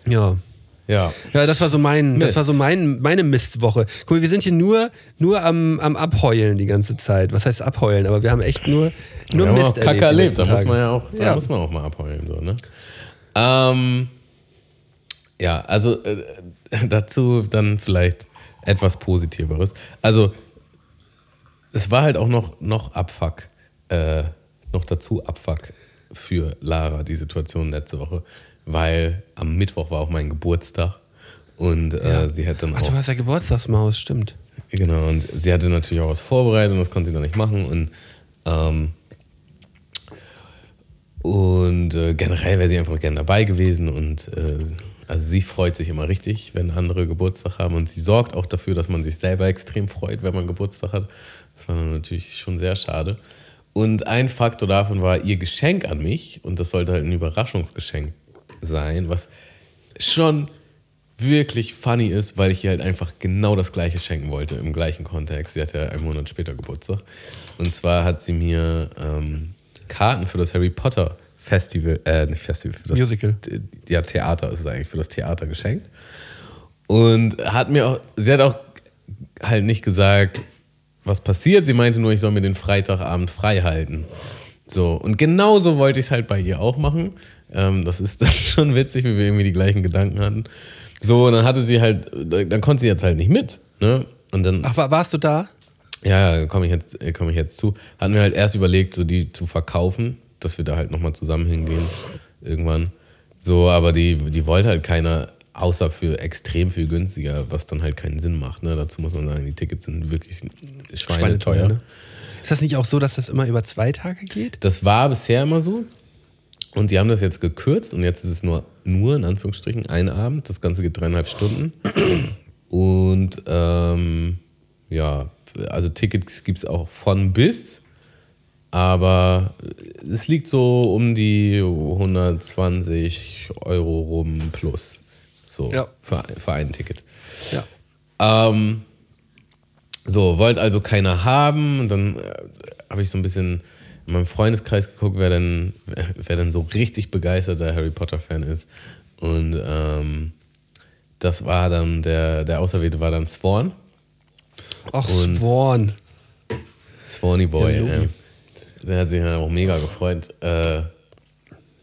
Ja. Ja. Ja, das war so mein, das Mist. war so mein, meine Mistwoche. Guck mal, wir sind hier nur, nur am, am Abheulen die ganze Zeit. Was heißt abheulen? Aber wir haben echt nur, nur wir haben Mist auch Kacke die erlebt, da muss man ja auch, da Ja. muss man auch mal abheulen. So, ne? ähm, ja, also äh, dazu dann vielleicht etwas Positiveres. Also, es war halt auch noch, noch Abfuck, äh, noch dazu Abfuck für Lara, die Situation letzte Woche, weil am Mittwoch war auch mein Geburtstag und äh, Ja. sie hat dann Ach, auch du hast ja Geburtstagsmaus, stimmt. Genau, und sie hatte natürlich auch was vorbereitet und das konnte sie dann nicht machen. Und, ähm, und äh, generell wäre sie einfach gerne dabei gewesen. Und äh, also sie freut sich immer richtig, wenn andere Geburtstag haben. Und sie sorgt auch dafür, dass man sich selber extrem freut, wenn man Geburtstag hat. Das war dann natürlich schon sehr schade. Und ein Faktor davon war ihr Geschenk an mich. Und das sollte halt ein Überraschungsgeschenk sein, was schon wirklich funny ist, weil ich ihr halt einfach genau das gleiche schenken wollte, im gleichen Kontext. Sie hat ja einen Monat später Geburtstag. Und zwar hat sie mir ähm, Karten für das Harry Potter Festival, äh, nicht Festival, für das Musical. Ja, Theater ist es eigentlich, für das Theater geschenkt. Und hat mir auch, sie hat auch halt nicht gesagt, was passiert. Sie meinte nur, ich soll mir den Freitagabend frei halten. So, und genauso wollte ich es halt bei ihr auch machen. Ähm, das ist dann schon witzig, wie wir irgendwie die gleichen Gedanken hatten. So, und dann hatte sie halt, dann konnte sie jetzt halt nicht mit. Ne? Und dann, Ach, war, warst du da? ja, komme ich, jetzt- äh, komm ich jetzt zu. Hatten wir halt erst überlegt, so die zu verkaufen, dass wir da halt nochmal zusammen hingehen. Irgendwann. So, aber die, die wollte halt keiner, außer für extrem viel günstiger, was dann halt keinen Sinn macht. Ne? Dazu muss man sagen, die Tickets sind wirklich schweineteuer. ne? Ist das nicht auch so, dass das immer über zwei Tage geht? Das war bisher immer so. Und die haben das jetzt gekürzt und jetzt ist es nur, nur in Anführungsstrichen ein Abend. Das Ganze geht dreieinhalb Stunden. Und ähm, ja, also Tickets gibt es auch von bis. Aber es liegt so um die 120 Euro rum plus. So, Ja. für, für ein Ticket. Ja. Ähm, so, wollte also keiner haben. Dann äh, habe ich so ein bisschen in meinem Freundeskreis geguckt, wer denn, wer, denn so richtig begeisterter Harry Potter-Fan ist. Und ähm, das war dann, der, der Auserwählte war dann Swan. Ach, Und- Swan. Swanny Boy. Ja, äh, der hat sich dann auch mega gefreut. Äh,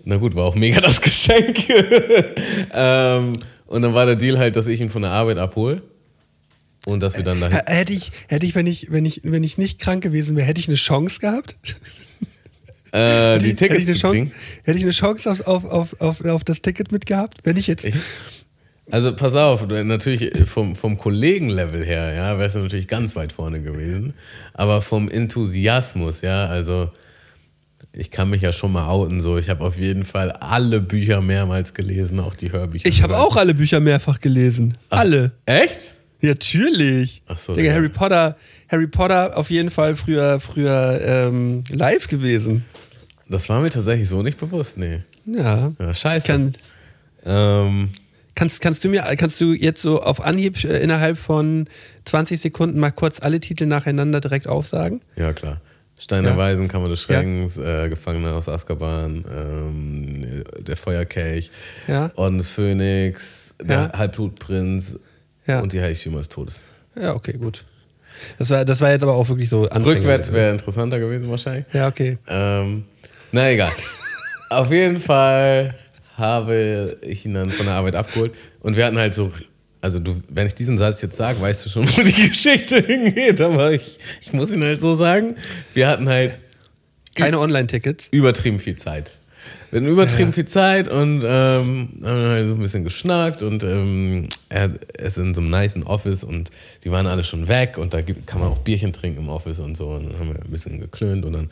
na gut, war auch mega das Geschenk. ähm, und dann war der Deal halt, dass ich ihn von der Arbeit abhole. Und dass wir dann dahin. H- Hätte ich, hätte ich, wenn ich, wenn ich, wenn ich nicht krank gewesen wäre, hätte ich eine Chance gehabt? Äh, Hätte die ich- Tickets hätte ich eine Chance, hätte ich eine Chance auf, auf, auf, auf, auf das Ticket mitgehabt? Wenn ich jetzt. Ich, also pass auf, natürlich vom, vom Kollegenlevel her, ja, wärst du natürlich ganz weit vorne gewesen. Aber vom Enthusiasmus, ja, also ich kann mich ja schon mal outen, so ich habe auf jeden Fall alle Bücher mehrmals gelesen, auch die Hörbücher. Ich habe auch alle Bücher mehrfach gelesen. Alle. Echt? Natürlich. Ach so, Digga, ja. Harry Potter, Harry Potter auf jeden Fall früher, früher ähm, live gewesen. Das war mir tatsächlich so nicht bewusst, nee. Ja. Ja, scheiße. Kann, ähm, kannst, kannst du mir, kannst du jetzt so auf Anhieb äh, innerhalb von 20 Sekunden mal kurz alle Titel nacheinander direkt aufsagen? ja, klar. Steiner Ja. Weisen, Kammer des Schreckens, äh, Gefangener aus Azkaban, ähm, der Feuerkelch, Ja. Orden des Phönix, der Ja. Halbblutprinz Ja. und die Heiligtümer des Todes. Ja, okay, gut. Das war, das war jetzt aber auch wirklich so. Rückwärts wäre interessanter gewesen wahrscheinlich. Ja, okay. Ähm, na egal. Auf jeden Fall habe ich ihn dann von der Arbeit abgeholt und wir hatten halt so, also du, wenn ich diesen Satz jetzt sage, weißt du schon, wo die Geschichte hingeht, aber ich, ich muss ihn halt so sagen, wir hatten halt Keine Online-Tickets. übertrieben viel Zeit. Wir hatten übertrieben viel Zeit und ähm, haben halt so ein bisschen geschnackt und ähm, er, ist in so einem niceen Office und die waren alle schon weg und da kann man auch Bierchen trinken im Office und so und dann haben wir ein bisschen geklönt und dann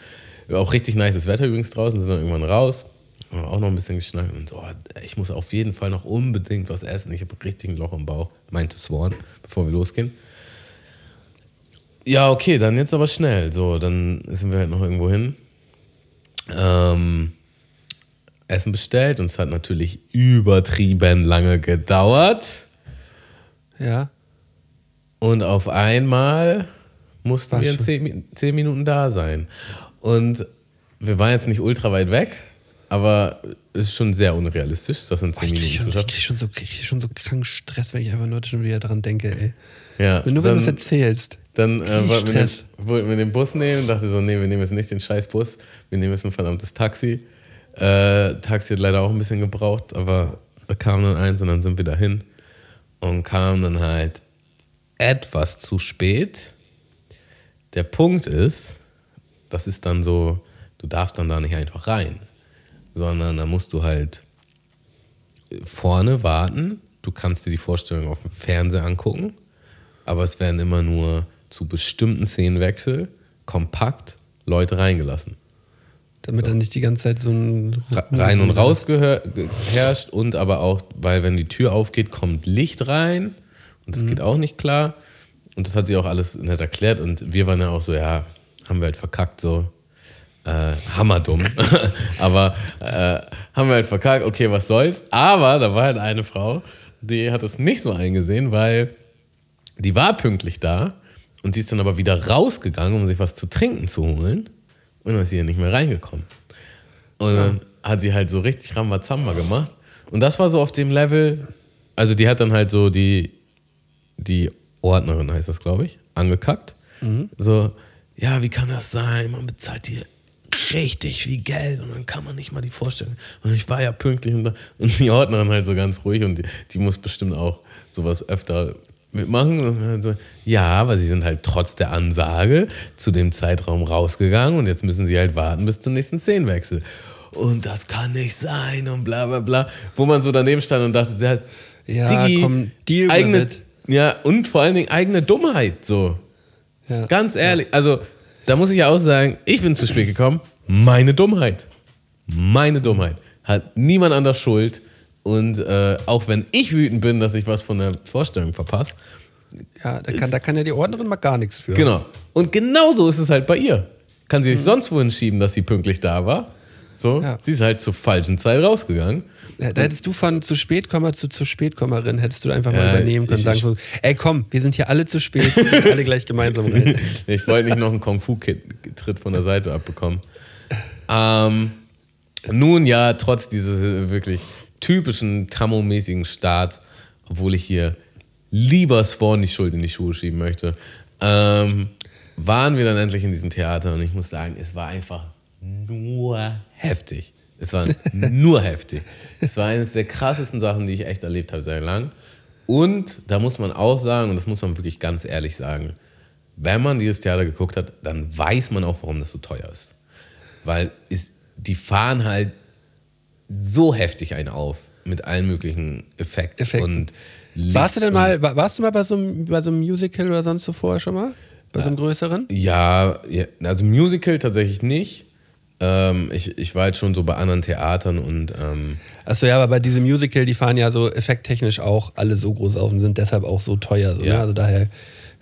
auch richtig nices Wetter übrigens draußen, sind dann irgendwann raus, haben auch noch ein bisschen geschnackt und so, oh, ich muss auf jeden Fall noch unbedingt was essen, ich habe richtig ein Loch im Bauch, meinte Swan, bevor wir losgehen. Ja, okay, dann jetzt aber schnell. So, dann sind wir halt noch irgendwo hin. Ähm, Essen bestellt und es hat natürlich übertrieben lange gedauert. Ja. Und auf einmal mussten Was wir in zehn, zehn Minuten da sein. Und wir waren jetzt nicht ultra weit weg, aber es ist schon sehr unrealistisch, das in Boah, zehn ich krieg Minuten schon, zu ich schaffen. krieg schon, so, krieg schon so krank Stress, wenn ich einfach nur schon wieder dran denke, ey. Ja, Wenn nur wenn du es erzählst. Dann äh, ich wollten, wir den, wollten wir den Bus nehmen und dachte so, nee, wir nehmen jetzt nicht den scheiß Bus, wir nehmen jetzt ein verdammtes Taxi. Äh, Taxi hat leider auch ein bisschen gebraucht, aber da kam dann eins und dann sind wir dahin und kamen dann halt etwas zu spät. Der Punkt ist, das ist dann so, du darfst dann da nicht einfach rein, sondern da musst du halt vorne warten. Du kannst dir die Vorstellung auf dem Fernseher angucken, aber es werden immer nur zu bestimmten Szenenwechsel kompakt Leute reingelassen. Damit dann nicht die ganze Zeit so ein Rein und raus herrscht und aber auch, weil wenn die Tür aufgeht, kommt Licht rein und das geht auch nicht klar. Und das hat sie auch alles nett erklärt und wir waren ja auch so, ja, haben wir halt verkackt, so äh, hammerdumm. aber äh, haben wir halt verkackt, okay, was soll's. Aber da war halt eine Frau, die hat es nicht so eingesehen, weil die war pünktlich da und die ist dann aber wieder rausgegangen, um sich was zu trinken zu holen. Und dann ist sie ja nicht mehr reingekommen. Und dann hat sie halt so richtig Rambazamba gemacht. Und das war so auf dem Level, also die hat dann halt so die, die Ordnerin, heißt das, glaube ich, angekackt. So, ja, wie kann das sein? Man bezahlt hier richtig viel Geld und dann kann man nicht mal die Vorstellung. Und ich war ja pünktlich und, da, und die Ordnerin halt so ganz ruhig und die, die muss bestimmt auch sowas öfter mitmachen. Dann so, ja, aber sie sind halt trotz der Ansage zu dem Zeitraum rausgegangen und jetzt müssen sie halt warten bis zum nächsten Szenenwechsel. Und das kann nicht sein und bla bla bla. Wo man so daneben stand und dachte, ja, Ja, Diggi, komm, deal eigene, ja, und vor allen Dingen eigene Dummheit, so. Ja. Ganz ehrlich, also da muss ich ja auch sagen, ich bin zu spät gekommen. Meine Dummheit. Meine Dummheit. Hat niemand anders Schuld. Und äh, auch wenn ich wütend bin, dass ich was von der Vorstellung verpasse. Ja, da kann, da kann ja die Ordnerin mal gar nichts für. Genau. Und genauso ist es halt bei ihr. Kann sie sich sonst wohin schieben, dass sie pünktlich da war. So, Ja. sie ist halt zur falschen Zeit rausgegangen. Ja, Da hättest du von zu Spätkommer zu zu Spätkommerin, hättest du einfach mal Ja, übernehmen können. ich- sagen so, ey komm, wir sind hier alle zu spät, wir sind alle gleich gemeinsam rein. Ich wollte nicht noch einen Kung-Fu-Tritt von der Seite abbekommen. Ähm, nun ja, trotz dieses wirklich typischen Tammo-mäßigen Start, obwohl ich hier lieber Swan die Schuld in die Schuhe schieben möchte, ähm, waren wir dann endlich in diesem Theater und ich muss sagen, es war einfach nur heftig. Es war nur heftig. Es war eines der krassesten Sachen, die ich echt erlebt habe, sehr lang. Und da muss man auch sagen, und das muss man wirklich ganz ehrlich sagen, wenn man dieses Theater geguckt hat, dann weiß man auch, warum das so teuer ist. Weil es, die fahren halt so heftig einen auf mit allen möglichen Effekten. Effekten. Licht Warst du denn mal, wa- warst du mal bei so, einem, bei so einem Musical oder sonst so vorher schon mal? Bei so einem größeren? Ja, ja, also Musical tatsächlich nicht. Ähm, ich, ich war jetzt schon so bei anderen Theatern und ähm, Achso, ja, aber bei diesem Musical, die fahren ja so effekttechnisch auch alle so groß auf und sind deshalb auch so teuer. So, Ja. ne? Also daher.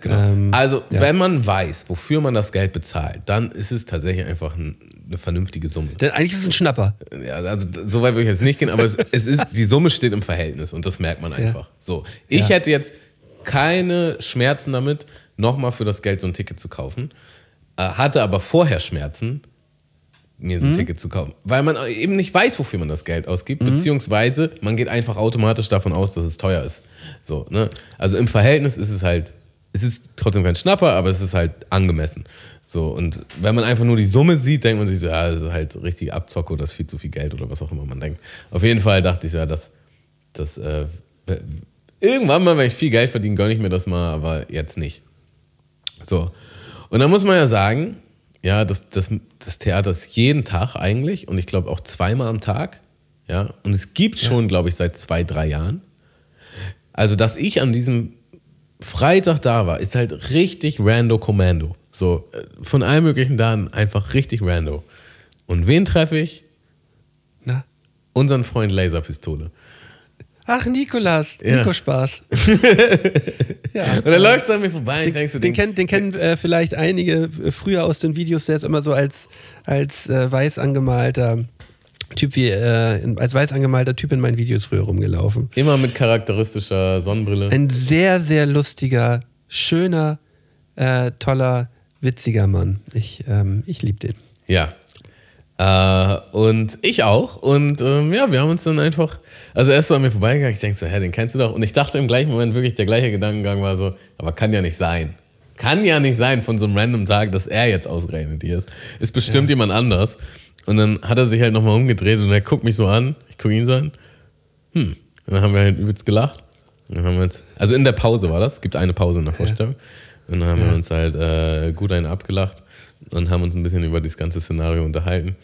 Ähm, also ja. wenn man weiß, wofür man das Geld bezahlt, dann ist es tatsächlich einfach ein, eine vernünftige Summe. Denn eigentlich ist es ein Schnapper. Ja, also so weit würde ich jetzt nicht gehen, aber es, es ist, die Summe steht im Verhältnis und das merkt man einfach. So, ich Ja. hätte jetzt keine Schmerzen damit, nochmal für das Geld so ein Ticket zu kaufen. äh, hatte aber vorher Schmerzen, mir so ein Ticket zu kaufen. Weil man eben nicht weiß, wofür man das Geld ausgibt, beziehungsweise man geht einfach automatisch davon aus, dass es teuer ist. So, ne? Also im Verhältnis ist es halt, es ist trotzdem kein Schnapper, aber es ist halt angemessen. So, und wenn man einfach nur die Summe sieht, denkt man sich so, ja, das ist halt richtig Abzocke oder das ist viel zu viel Geld oder was auch immer man denkt. Auf jeden Fall dachte ich ja, das, das, äh, irgendwann mal, wenn ich viel Geld verdiene, gönne ich mir das mal, aber jetzt nicht. So. Und dann muss man ja sagen, ja, das, das, das Theater ist jeden Tag eigentlich und ich glaube auch zweimal am Tag. Ja, und es gibt schon, glaube ich, seit zwei, drei Jahren. Also, dass ich an diesem Freitag da war, ist halt richtig rando Kommando. So, äh, von allen möglichen Daten einfach richtig rando. Und wen treffe ich? Na? Unseren Freund Laserpistole. Ach, Nikolas. Ja. Nico Spaß. ja. Und er läuft so an mir vorbei denk so, Den, kennt, den kennen äh, vielleicht einige äh, früher aus den Videos, der ist immer so als, als äh, weiß angemalter Typ wie, äh, in- als weiß angemalter Typ in meinen Videos früher rumgelaufen. immer mit charakteristischer Sonnenbrille. Ein sehr, sehr lustiger, schöner, äh, toller, witziger Mann. Ich, ähm, ich liebe den. Ja. Äh, und ich auch. Und ähm, ja, wir haben uns dann einfach, also er ist so an mir vorbeigegangen. Ich denke so, hä, den kennst du doch. Und ich dachte im gleichen Moment wirklich, der gleiche Gedankengang war so, aber kann ja nicht sein. Kann ja nicht sein von so einem random Tag, dass er jetzt ausgerechnet hier ist. Ist bestimmt jemand anders. Und dann hat er sich halt nochmal umgedreht und er guckt mich so an. Ich gucke ihn so an. Hm. Und dann haben wir halt übelst gelacht. Dann haben wir uns, also in der Pause war das. Es gibt eine Pause in der Vorstellung. Und dann haben wir uns halt äh, gut einen abgelacht und haben uns ein bisschen über das ganze Szenario unterhalten.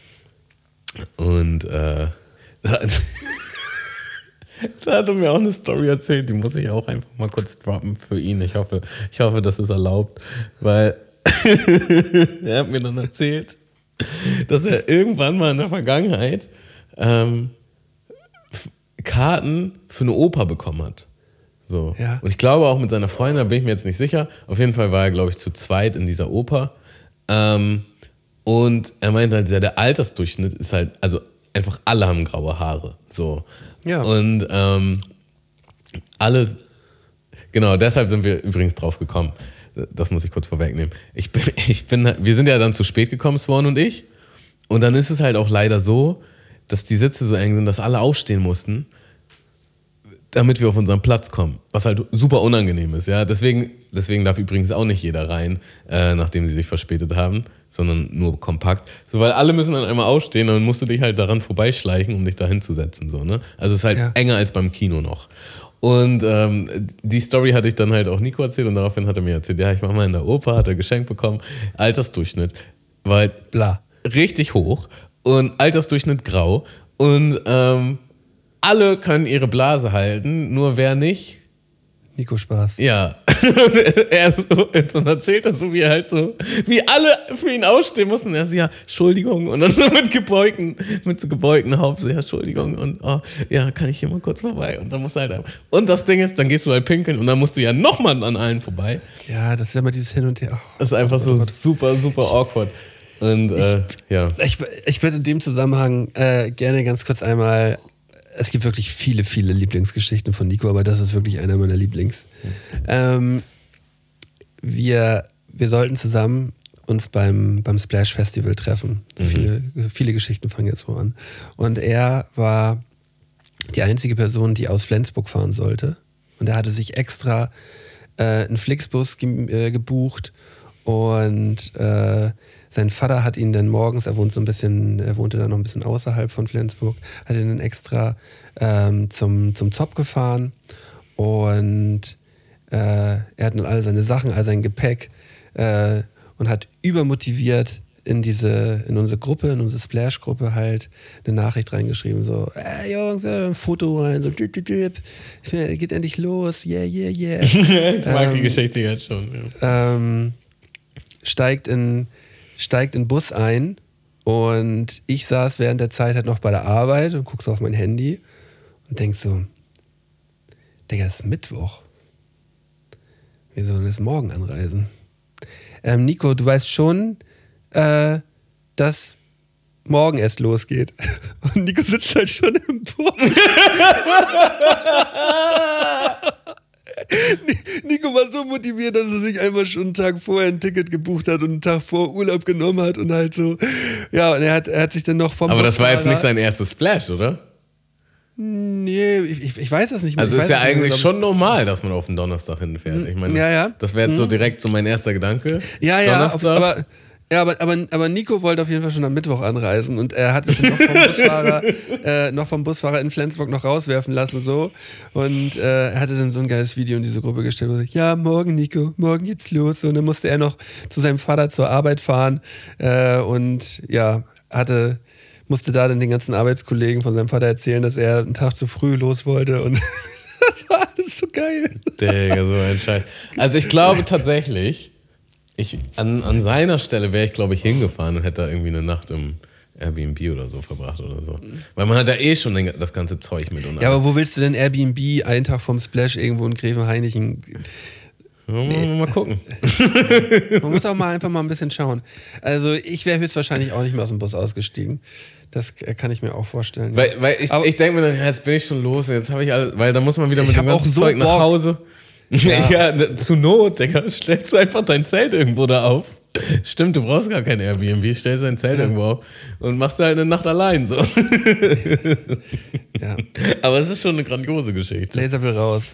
Und äh, da, hat er mir auch eine Story erzählt, die muss ich auch einfach mal kurz droppen für ihn. Ich hoffe, ich hoffe, das ist erlaubt, weil er hat mir dann erzählt, dass er irgendwann mal in der Vergangenheit ähm, Karten für eine Oper bekommen hat. So. Ja. Und ich glaube auch mit seiner Freundin, da bin ich mir jetzt nicht sicher. Auf jeden Fall war er, glaube ich, zu zweit in dieser Oper. Ähm, und er meinte halt, der Altersdurchschnitt ist halt, also einfach alle haben graue Haare. So. Ja. Und ähm, alle, genau, deshalb sind wir übrigens drauf gekommen. Das muss ich kurz vorwegnehmen. Ich bin, ich bin, wir sind ja dann zu spät gekommen, Swan und ich. Und dann ist es halt auch leider so, dass die Sitze so eng sind, dass alle aufstehen mussten, damit wir auf unseren Platz kommen. Was halt super unangenehm ist, ja. Deswegen, deswegen darf übrigens auch nicht jeder rein, äh, nachdem sie sich verspätet haben, sondern nur kompakt. So, weil alle müssen dann einmal aufstehen, dann musst du dich halt daran vorbeischleichen, um dich da hinzusetzen, so, ne? Also es ist halt Ja. enger als beim Kino noch. Und ähm, die Story hatte ich dann halt auch Nico erzählt und daraufhin hat er mir erzählt, ja, ich war mal in der Oper, hat er geschenkt bekommen, Altersdurchschnitt war halt Bla. richtig hoch und Altersdurchschnitt grau und ähm, alle können ihre Blase halten, nur wer nicht. Nico Spaß. Ja. er so, und erzählt er so, wie er halt so, wie alle für ihn ausstehen mussten. Und er so, ja, Entschuldigung. Und dann so mit gebeugten, mit so gebeugten Haupt, so, ja, Entschuldigung. Und oh, ja, kann ich hier mal kurz vorbei? Und dann musst du halt einfach. Und das Ding ist, dann gehst du halt pinkeln und dann musst du ja nochmal an allen vorbei. Ja, das ist immer dieses Hin und Her. Oh. Das ist einfach so super, super awkward. Und äh, ja. Ich, ich würde in dem Zusammenhang äh, gerne ganz kurz einmal. Es gibt wirklich viele, viele Lieblingsgeschichten von Nico, aber das ist wirklich einer meiner Lieblings. Ähm, wir, wir sollten zusammen uns beim, beim Splash Festival treffen. Viele, viele Geschichten fangen jetzt so an. Und er war die einzige Person, die aus Flensburg fahren sollte. Und er hatte sich extra äh, einen Flixbus ge äh, gebucht und äh, sein Vater hat ihn dann morgens, er wohnt so ein bisschen, er wohnte dann noch ein bisschen außerhalb von Flensburg, hat ihn dann extra ähm, zum, zum Zop gefahren und äh, er hat dann alle seine Sachen, all sein Gepäck äh, und hat übermotiviert in diese, in unsere Gruppe, in unsere Splash-Gruppe halt eine Nachricht reingeschrieben, so, ey Jungs, äh, ein Foto rein, so, dip, dip, dip. geht endlich los, yeah, yeah, yeah. ich mag die Ähm, Geschichte jetzt schon. Ja. ähm, steigt in steigt in den Bus ein und ich saß während der Zeit halt noch bei der Arbeit und guck so auf mein Handy und denk so, Digga, es ist Mittwoch. Wir sollen jetzt morgen anreisen. Ähm, Nico, du weißt schon, äh, dass morgen erst losgeht. Und Nico sitzt halt schon im Bus. Nico war so motiviert, dass er sich einfach schon einen Tag vorher ein Ticket gebucht hat und einen Tag vor Urlaub genommen hat und halt so, ja, und er hat, er hat sich dann noch vom Aber das war jetzt nicht sein erstes Splash, oder? Nee, ich, ich- weiß das nicht mehr. Also ich ist ja mehr, eigentlich schon normal, dass man auf den Donnerstag hinfährt. Ich meine, Ja, ja. das wäre jetzt so direkt so mein erster Gedanke. Ja, ja, auf, Donnerstag. aber, ja aber, aber, aber Nico wollte auf jeden Fall schon am Mittwoch anreisen und er hat dann noch vom Busfahrer, äh, noch vom Busfahrer in Flensburg noch rauswerfen lassen so und äh, er hatte dann so ein geiles Video in diese Gruppe gestellt, wo er sagt, ja, morgen Nico, morgen geht's los und dann musste er noch zu seinem Vater zur Arbeit fahren äh, und ja, hatte musste da dann den ganzen Arbeitskollegen von seinem Vater erzählen, dass er einen Tag zu früh los wollte und das war alles so geil. Digga, so ein Scheiß. Also ich glaube tatsächlich, ich, an, an seiner Stelle wäre ich, glaube ich, hingefahren und hätte da irgendwie eine Nacht im Airbnb oder so verbracht oder so. Weil man hat ja eh schon den, das ganze Zeug mit. Und Ja, alles. aber wo willst du denn Airbnb einen Tag vom Splash irgendwo in Gräfenhainichen? Wollen wir mal gucken. Man muss auch mal einfach mal ein bisschen schauen. Also ich wäre höchstwahrscheinlich auch nicht mehr aus dem Bus ausgestiegen. Das kann ich mir auch vorstellen. Weil, weil ich, Aber- ich denke mir jetzt bin ich schon los, jetzt habe ich alles, weil da muss man wieder mit dem ganzen so Zeug nach. Hause. Ja, d- zu Not, Digga, stellst du einfach dein Zelt irgendwo da auf. Stimmt, du brauchst gar kein Airbnb, stellst dein Zelt irgendwo auf und machst da halt eine Nacht allein so. ja. Aber es ist schon eine grandiose Geschichte. Laser will raus.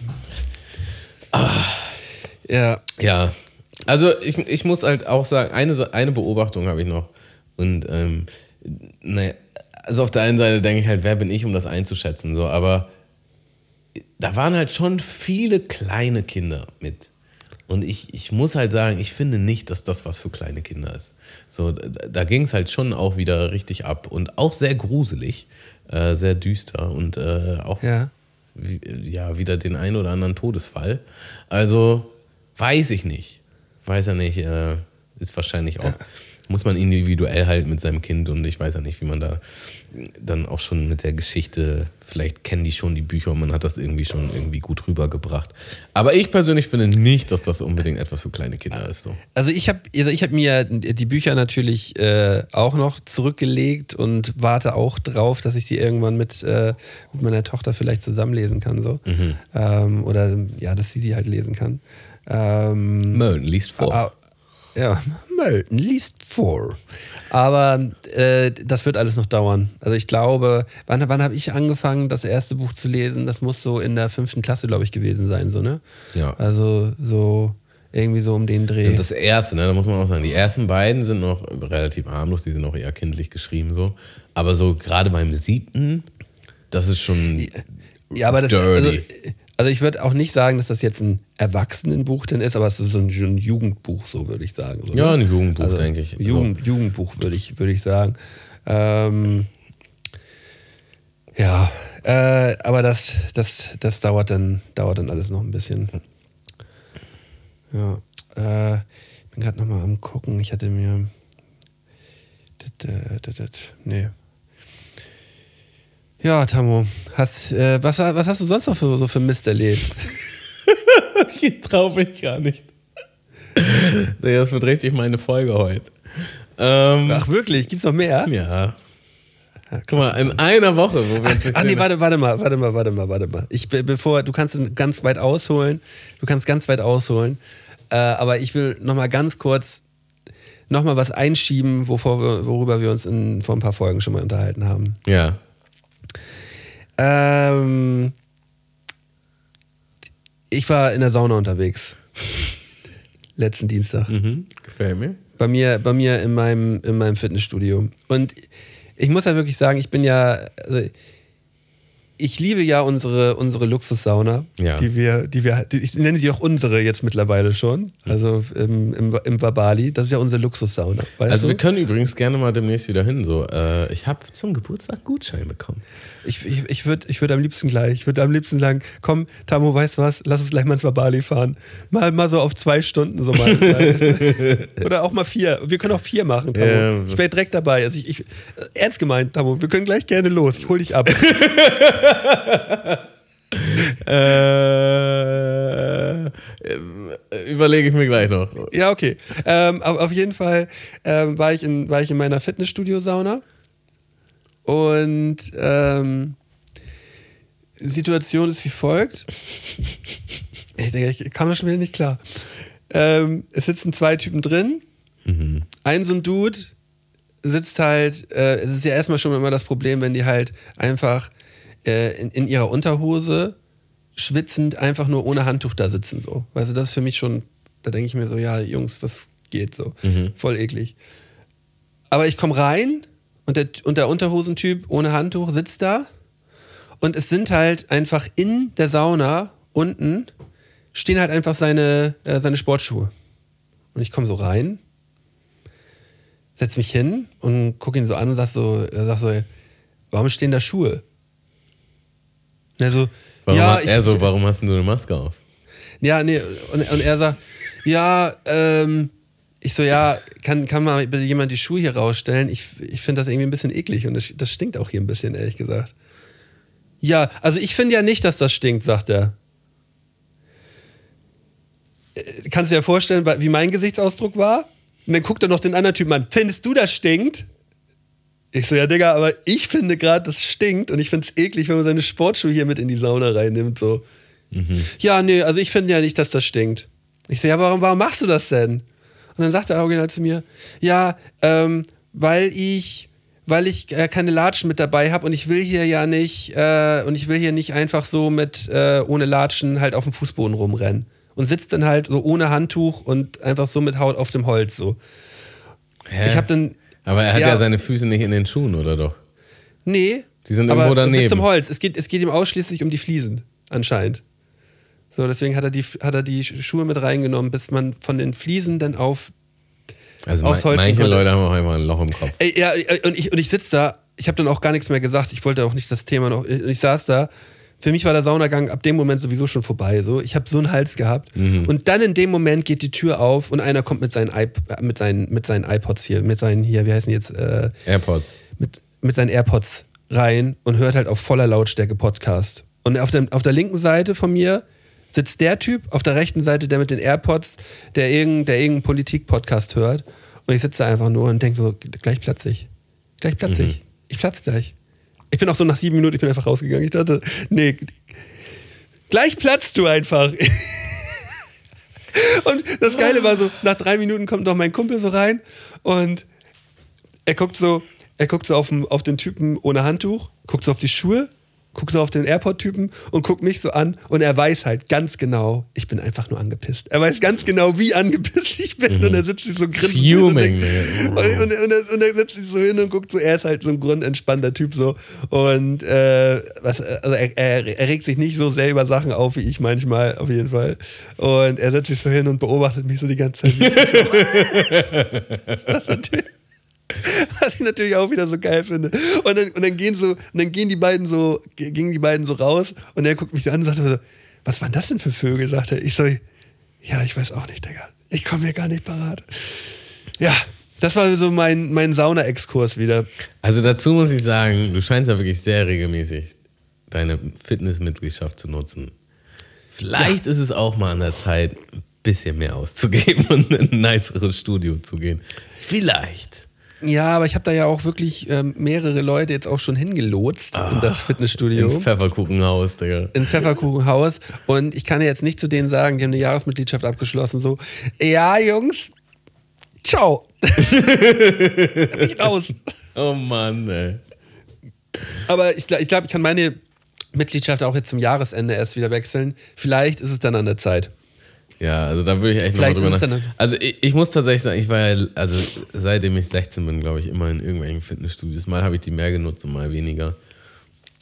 Ja, Ja, also ich, ich muss halt auch sagen, eine, eine Beobachtung habe ich noch. Und ähm, naja, also auf der einen Seite denke ich halt, wer bin ich, um das einzuschätzen, so, aber da waren halt schon viele kleine Kinder mit. Und ich, ich muss halt sagen, ich finde nicht, dass das was für kleine Kinder ist. So, da, da ging es halt schon auch wieder richtig ab und auch sehr gruselig, äh, sehr düster und äh, auch ja. wie- ja, wieder den einen oder anderen Todesfall. Also weiß ich nicht. Weiß er nicht. Äh, ist wahrscheinlich auch, muss man individuell halt mit seinem Kind und ich weiß ja nicht, wie man da dann auch schon mit der Geschichte, vielleicht kennen die schon die Bücher und man hat das irgendwie schon irgendwie gut rübergebracht. Aber ich persönlich finde nicht, dass das unbedingt etwas für kleine Kinder ist. So. Also ich habe also ich hab mir die Bücher natürlich äh, auch noch zurückgelegt und warte auch drauf, dass ich die irgendwann mit, äh, mit meiner Tochter vielleicht zusammenlesen kann. So. Ähm, oder ja, dass sie die halt lesen kann. Ähm, Mölln liest vor. Ah, ja, Melton liest vor. Aber äh, das wird alles noch dauern. Also ich glaube, wann, wann habe ich angefangen, das erste Buch zu lesen? Das muss so in der fünften Klasse, glaube ich, gewesen sein, so, ne? Ja. Also so irgendwie so um den Dreh. Und das erste, ne, da muss man auch sagen, die ersten beiden sind noch relativ harmlos, die sind auch eher kindlich geschrieben so. Aber so gerade beim siebten, das ist schon. ja, aber das dirty. also ich würde auch nicht sagen, dass das jetzt ein Erwachsenenbuch denn ist, aber es ist so ein, so ein Jugendbuch, so würde ich sagen. So, Ja, ne? ein Jugendbuch, Also denke ich. Jugend, Jugendbuch würde ich, würde ich sagen. Ähm, ja, äh, aber das, das, das dauert dann, dauert dann alles noch ein bisschen. Ja, äh, ich bin gerade nochmal am gucken. Ich hatte mir. Nee. Ja, Tammo, hast, äh, was, was hast du sonst noch für, so für Mist erlebt? Ich traue mich gar nicht. nee, das wird richtig meine Folge heute. Ähm, Ach wirklich, gibt's noch mehr? ja. Guck mal, in einer Woche, wo wir uns nicht Ah nee, warte, warte mal, warte mal, warte mal, warte mal. Ich be- bevor du kannst ganz weit ausholen, du kannst ganz weit ausholen, äh, aber ich will noch mal ganz kurz noch mal was einschieben, wovor wir, worüber wir uns in, vor ein paar Folgen schon mal unterhalten haben. Ja. Ähm, ich war in der Sauna unterwegs letzten Dienstag. Mhm. Gefällt mir. bei mir, bei mir in meinem, in meinem Fitnessstudio. Und ich muss ja wirklich sagen, ich bin ja, also ich liebe ja unsere, unsere Luxussauna, Ja. die wir, die wir, die, ich nenne sie auch unsere jetzt mittlerweile schon, also im, im, im Vabali, das ist ja unsere Luxussauna. Also du? wir können übrigens gerne mal demnächst wieder hin. So, äh, ich habe zum Geburtstag Gutschein bekommen. Ich, ich, ich würde ich würd am liebsten gleich, ich würde am liebsten sagen, komm, Tamo, weißt du was, lass uns gleich mal ins Bali fahren. Mal, mal so auf zwei Stunden so mal. Oder auch mal vier. Wir können auch vier machen, Tamo. Ja. Ich wäre direkt dabei. Also ich, ich, ernst gemeint, Tamo, wir können gleich gerne los. Ich hol dich ab. Äh, überlege ich mir gleich noch. ja, okay. Ähm, auf, jeden Fall ähm, war, ich in, war ich in meiner Fitnessstudio-Sauna. Und ähm, Situation ist wie folgt. Ich denke, ich kam da schon wieder nicht klar. Ähm, es sitzen zwei Typen drin. Ein so ein Dude sitzt halt, äh, es ist ja erstmal schon immer das Problem, wenn die halt einfach äh, in, in ihrer Unterhose schwitzend einfach nur ohne Handtuch da sitzen so. Weißt du, das ist für mich schon, da denke ich mir so, ja, Jungs, was geht so? Voll eklig. Aber ich komme rein und der, und der Unterhosentyp ohne Handtuch sitzt da und es sind halt einfach in der Sauna unten stehen halt einfach seine, äh, seine Sportschuhe. Und ich komme so rein, setz mich hin und gucke ihn so an und sag so, sagt so, warum stehen da Schuhe? Und er so, Warum ja, hat er ich, so, warum hast du eine Maske auf? ja, nee, und, und er sagt, ja, ähm, ich so, ja, kann, kann mal bitte jemand die Schuhe hier rausstellen? Ich, ich finde das irgendwie ein bisschen eklig und das, das stinkt auch hier ein bisschen, ehrlich gesagt. Ja, also ich finde ja nicht, dass das stinkt, sagt er. Äh, Kannst du dir vorstellen, wie mein Gesichtsausdruck war? Und dann guckt er noch den anderen Typen an. Findest du, das stinkt? Ich so, ja, Digga, aber ich finde gerade, das stinkt und ich finde es eklig, wenn man seine Sportschuhe hier mit in die Sauna reinnimmt. So. Ja, nee, also ich finde ja nicht, dass das stinkt. Ich so, ja, warum, warum machst du das denn? Und dann sagt er original zu mir, ja, ähm, weil ich, weil ich äh, keine Latschen mit dabei habe und ich will hier ja nicht, äh, und ich will hier nicht einfach so mit äh, ohne Latschen halt auf dem Fußboden rumrennen. Und sitzt dann halt so ohne Handtuch und einfach so mit Haut auf dem Holz so. Hä? Ich habe dann, Aber er hat Ja. ja. seine Füße nicht in den Schuhen, oder doch? nee. Die sind aber irgendwo daneben. Bis zum Holz. Es geht, es geht ihm ausschließlich um die Fliesen, anscheinend. So, deswegen hat er, die, hat er die Schuhe mit reingenommen, bis man von den Fliesen dann auf Also ma Holz manche konnte- Leute haben auch einfach ein Loch im Kopf. Ey, ja, und ich, und ich sitze da, ich habe dann auch gar nichts mehr gesagt, ich wollte auch nicht das Thema noch, ich saß da, für mich war der Saunagang ab dem Moment sowieso schon vorbei, so, ich habe so einen Hals gehabt und dann in dem Moment geht die Tür auf und einer kommt mit seinen, iP mit seinen, mit seinen iPods hier, mit seinen hier, wie heißen die jetzt, äh, AirPods. mit, mit seinen AirPods rein und hört halt auf voller Lautstärke Podcast. Und auf der, auf der linken Seite von mir sitzt der Typ, auf der rechten Seite der mit den AirPods, der irgendeinen der irgendeinen Politik-Podcast hört. Und ich sitze da einfach nur und denke so, gleich platze ich. Gleich platze ich. Ich platze gleich. Ich bin auch so nach sieben Minuten, ich bin einfach rausgegangen. Ich dachte, nee, gleich platzt du einfach. Und das Geile war so, nach drei Minuten kommt noch mein Kumpel so rein und er guckt so, er guckt so auf den, auf den Typen ohne Handtuch, guckt so auf die Schuhe, guckt so auf den Airport-Typen und guckt mich so an und er weiß halt ganz genau, ich bin einfach nur angepisst. Er weiß ganz genau, wie angepisst ich bin und er sitzt sich so grinsend hin und, denkt- und, und, und, er- und er setzt sich so hin und guckt so, er ist halt so ein grundentspannter Typ so und äh, was, also er, er, er regt sich nicht so sehr über Sachen auf wie ich manchmal, auf jeden Fall. Und er setzt sich so hin und beobachtet mich so die ganze Zeit. was, natürlich, was ich natürlich auch wieder so geil finde. Und dann, und dann gehen so, und dann gehen die beiden so, gingen die beiden so raus und er guckt mich so an und sagt so, was waren das denn für Vögel? sagt er. Ich so, ja, ich weiß auch nicht, Digga. Ich komme mir gar nicht parat. Ja, das war so mein, mein Sauna-Exkurs wieder. Also dazu muss ich sagen, du scheinst ja wirklich sehr regelmäßig deine Fitnessmitgliedschaft zu nutzen. Vielleicht ist es auch mal an der Zeit, ein bisschen mehr auszugeben und in ein niceres Studio zu gehen. Vielleicht. Ja, aber ich habe da ja auch wirklich ähm, mehrere Leute jetzt auch schon hingelotst in das Fitnessstudio. Ins Pfefferkuchenhaus, Digga. in Pfefferkuchenhaus und ich kann jetzt nicht zu denen sagen, die haben eine Jahresmitgliedschaft abgeschlossen, so, ja, Jungs, ciao. Ich raus. Oh Mann, ey. Aber ich, ich glaube, ich kann meine Mitgliedschaft auch jetzt zum Jahresende erst wieder wechseln. Vielleicht ist es dann an der Zeit. Ja, also da würde ich echt nochmal drüber ist es nach. dann- Also ich, ich muss tatsächlich sagen, ich war ja, also seitdem ich 16 bin, glaube ich, immer in irgendwelchen Fitnessstudios. Mal habe ich die mehr genutzt und mal weniger.